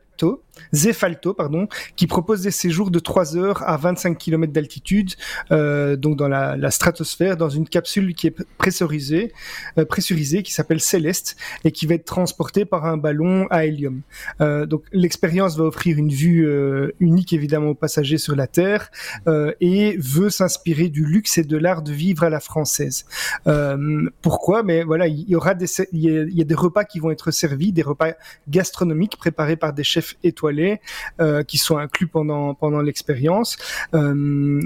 Zefalto, pardon, qui propose des séjours de 3 heures à 25 km d'altitude, euh, donc dans la, stratosphère, dans une capsule qui est pressurisée, euh, pressurisée qui s'appelle Céleste et qui va être transportée par un ballon à hélium. Euh, donc l'expérience va offrir une vue unique évidemment aux passagers sur la Terre et veut s'inspirer du luxe et de l'art de vivre à la française. pourquoi? Mais voilà, il y aura des il y a des repas qui vont être servis, des repas gastronomiques préparés par des chefs étoilés euh, qui sont inclus pendant pendant l'expérience. Euh,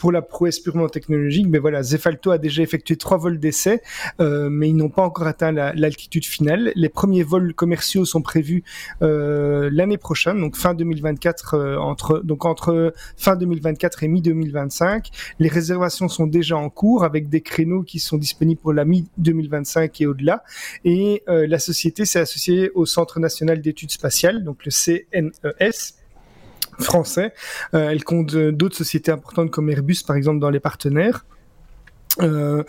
pour la prouesse purement technologique, mais voilà, Zefalto a déjà effectué trois vols d'essai, euh, mais ils n'ont pas encore atteint l'altitude finale. Les premiers vols commerciaux sont prévus euh, l'année prochaine, donc fin 2024, euh, entre donc entre fin 2024 et mi 2025. Les réservations sont déjà en cours avec des créneaux qui sont disponibles pour la mi 2025 et au-delà. Et euh, la société s'est associée au Centre national d'études spatiales, donc le CNES français. Euh, elle compte euh, d'autres sociétés importantes comme Airbus, par exemple, dans les partenaires. Euh,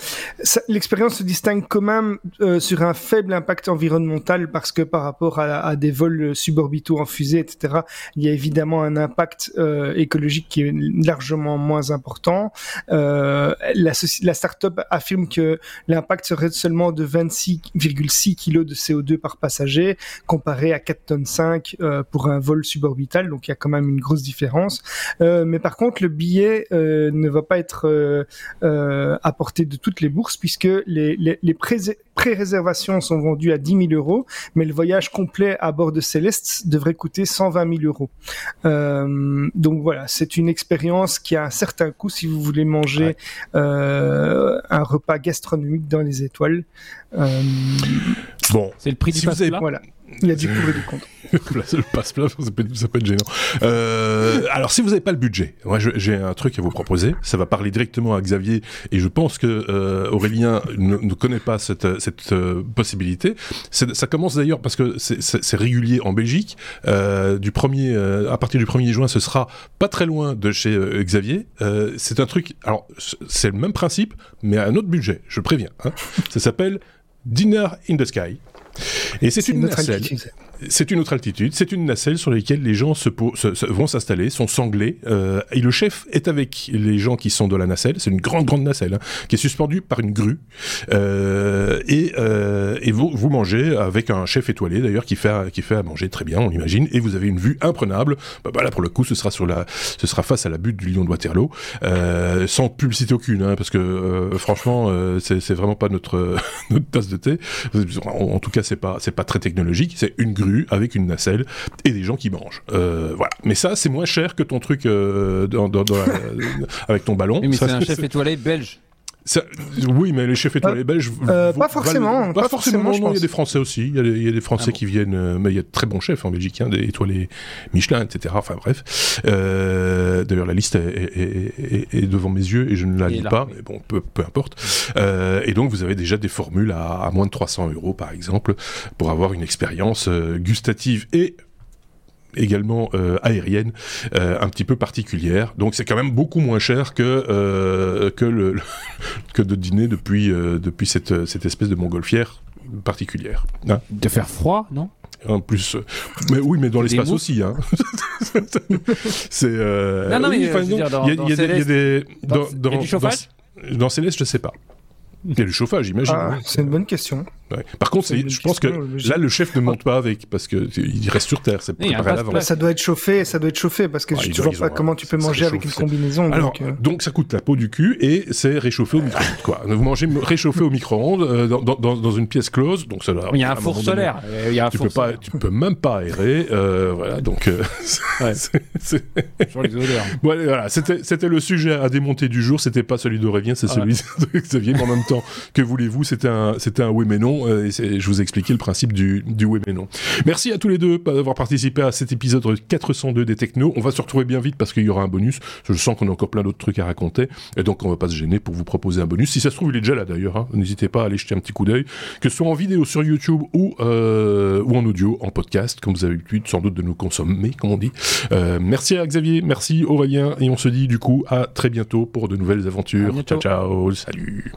L'expérience se distingue quand même euh, sur un faible impact environnemental parce que par rapport à, des vols suborbitaux en fusée, etc., il y a évidemment un impact euh, écologique qui est largement moins important. Euh, la, la start-up affirme que l'impact serait seulement de 26,6 kg de CO2 par passager comparé à 4 tonnes 5 euh, pour un vol suborbital, donc il y a quand même une grosse différence. Euh, mais par contre, le billet ne va pas être à portée de toutes les bourses puisque les, les, les pré-réservations sont vendues à 10 000 euros, mais le voyage complet à bord de Céleste devrait coûter 120 000 euros. Euh, donc voilà, c'est une expérience qui a un certain coût si vous voulez manger euh, un repas gastronomique dans les étoiles. Euh, bon, c'est le prix du passe Voilà. Il y a du pour et du contre. le passe-plat, ça, peut, ça peut être gênant. Euh, alors, si vous n'avez pas le budget, moi j'ai un truc à vous proposer. Ça va parler directement à Xavier, et je pense que euh, Aurélien ne, ne, connaît pas cette, cette euh, possibilité. Ça commence d'ailleurs parce que c'est régulier en Belgique. Euh, du premier, à partir du 1er juin, ce sera pas très loin de chez Xavier. c'est un truc. Alors, c'est le même principe, mais à un autre budget. Je préviens. Hein. ça s'appelle Dinner in the Sky. Et c'est une nacelle. C'est une autre altitude. C'est une nacelle sur laquelle les gens se, vont s'installer, sont sanglés. Euh, et le chef est avec les gens qui sont dans la nacelle. C'est une grande, grande nacelle hein, qui est suspendue par une grue. Euh, et, euh, et vous, vous mangez avec un chef étoilé d'ailleurs qui fait, qui fait à manger très bien, on imagine. Et vous avez une vue imprenable. Bah, bah là, pour le coup, ce sera sur la, ce sera face à la butte du Lion de Waterloo, euh, sans publicité aucune, hein, parce que euh, franchement, c'est vraiment pas notre, notre tasse de thé. En, en tout cas, c'est pas, pas très technologique. C'est une grue avec une nacelle et des gens qui mangent. Euh, voilà. Mais ça, c'est moins cher que ton truc euh, dans, dans, avec ton ballon. mais c'est un chef étoilé belge. Oui, mais les chefs étoilés belges. Euh, pas forcément. Pas, forcément. non, il y a des Français aussi. Il y a, il y a des Français ah qui viennent. Euh, mais il y a de très bons chefs en Belgique, hein, des étoilés Michelin, etc. Enfin bref. Euh, D'ailleurs, la liste est, est, devant mes yeux et je ne la lis pas. Mais bon, peu, peu importe. Euh, et donc, vous avez déjà des formules à, à, moins de 300 euros, par exemple, pour avoir une expérience euh, gustative et également euh, aérienne, euh, un petit peu particulière. Donc c'est quand même beaucoup moins cher que euh, que le, que de dîner depuis depuis cette cette espèce de montgolfière particulière. Hein de faire froid, non? En plus, mais oui, mais dans l'espace aussi. Hein. c'est. non, non, mais il y a des. Dans Céleste, dans Céleste, je sais pas. Il y a du chauffage, j'imagine. Ah, c'est une bonne question. Par contre, je pense que là, le chef ne monte pas avec parce que il reste sur terre. C'est préparé à l'avance. Ça doit être chauffé, ça doit être chauffé parce que je ne vois pas comment tu peux manger avec une combinaison. Alors, euh. donc, ça coûte la peau du cul et c'est réchauffé au micro-ondes. Quoi. Vous mangez réchauffé au micro-ondes euh, dans, dans, dans, une pièce close, donc ça. Il y a un four solaire. Il y a un tu peux pas, tu peux même pas aérer. Euh, voilà, donc. Voilà, c'était c'était le sujet à démonter du jour. C'était pas celui d'Aurélien, c'est celui de Xavier. Mais en même temps, que voulez-vous C'était un c'était un oui mais non. Et je vous expliquer le principe du, du oui mais non. Merci à tous les deux d'avoir participé à cet épisode 402 des Technos. On va se retrouver bien vite parce qu'il y aura un bonus. Je sens qu'on a encore plein d'autres trucs à raconter. Et donc, on va pas se gêner pour vous proposer un bonus. Si ça se trouve, il est déjà là d'ailleurs. Hein. N'hésitez pas à aller jeter un petit coup d'œil. Que ce soit en vidéo sur YouTube ou, euh, ou en audio, en podcast, comme vous avez l'habitude sans doute de nous consommer, comme on dit. Euh, merci à Xavier, merci Aurélien. Et on se dit du coup à très bientôt pour de nouvelles aventures. Ciao, ciao. Salut.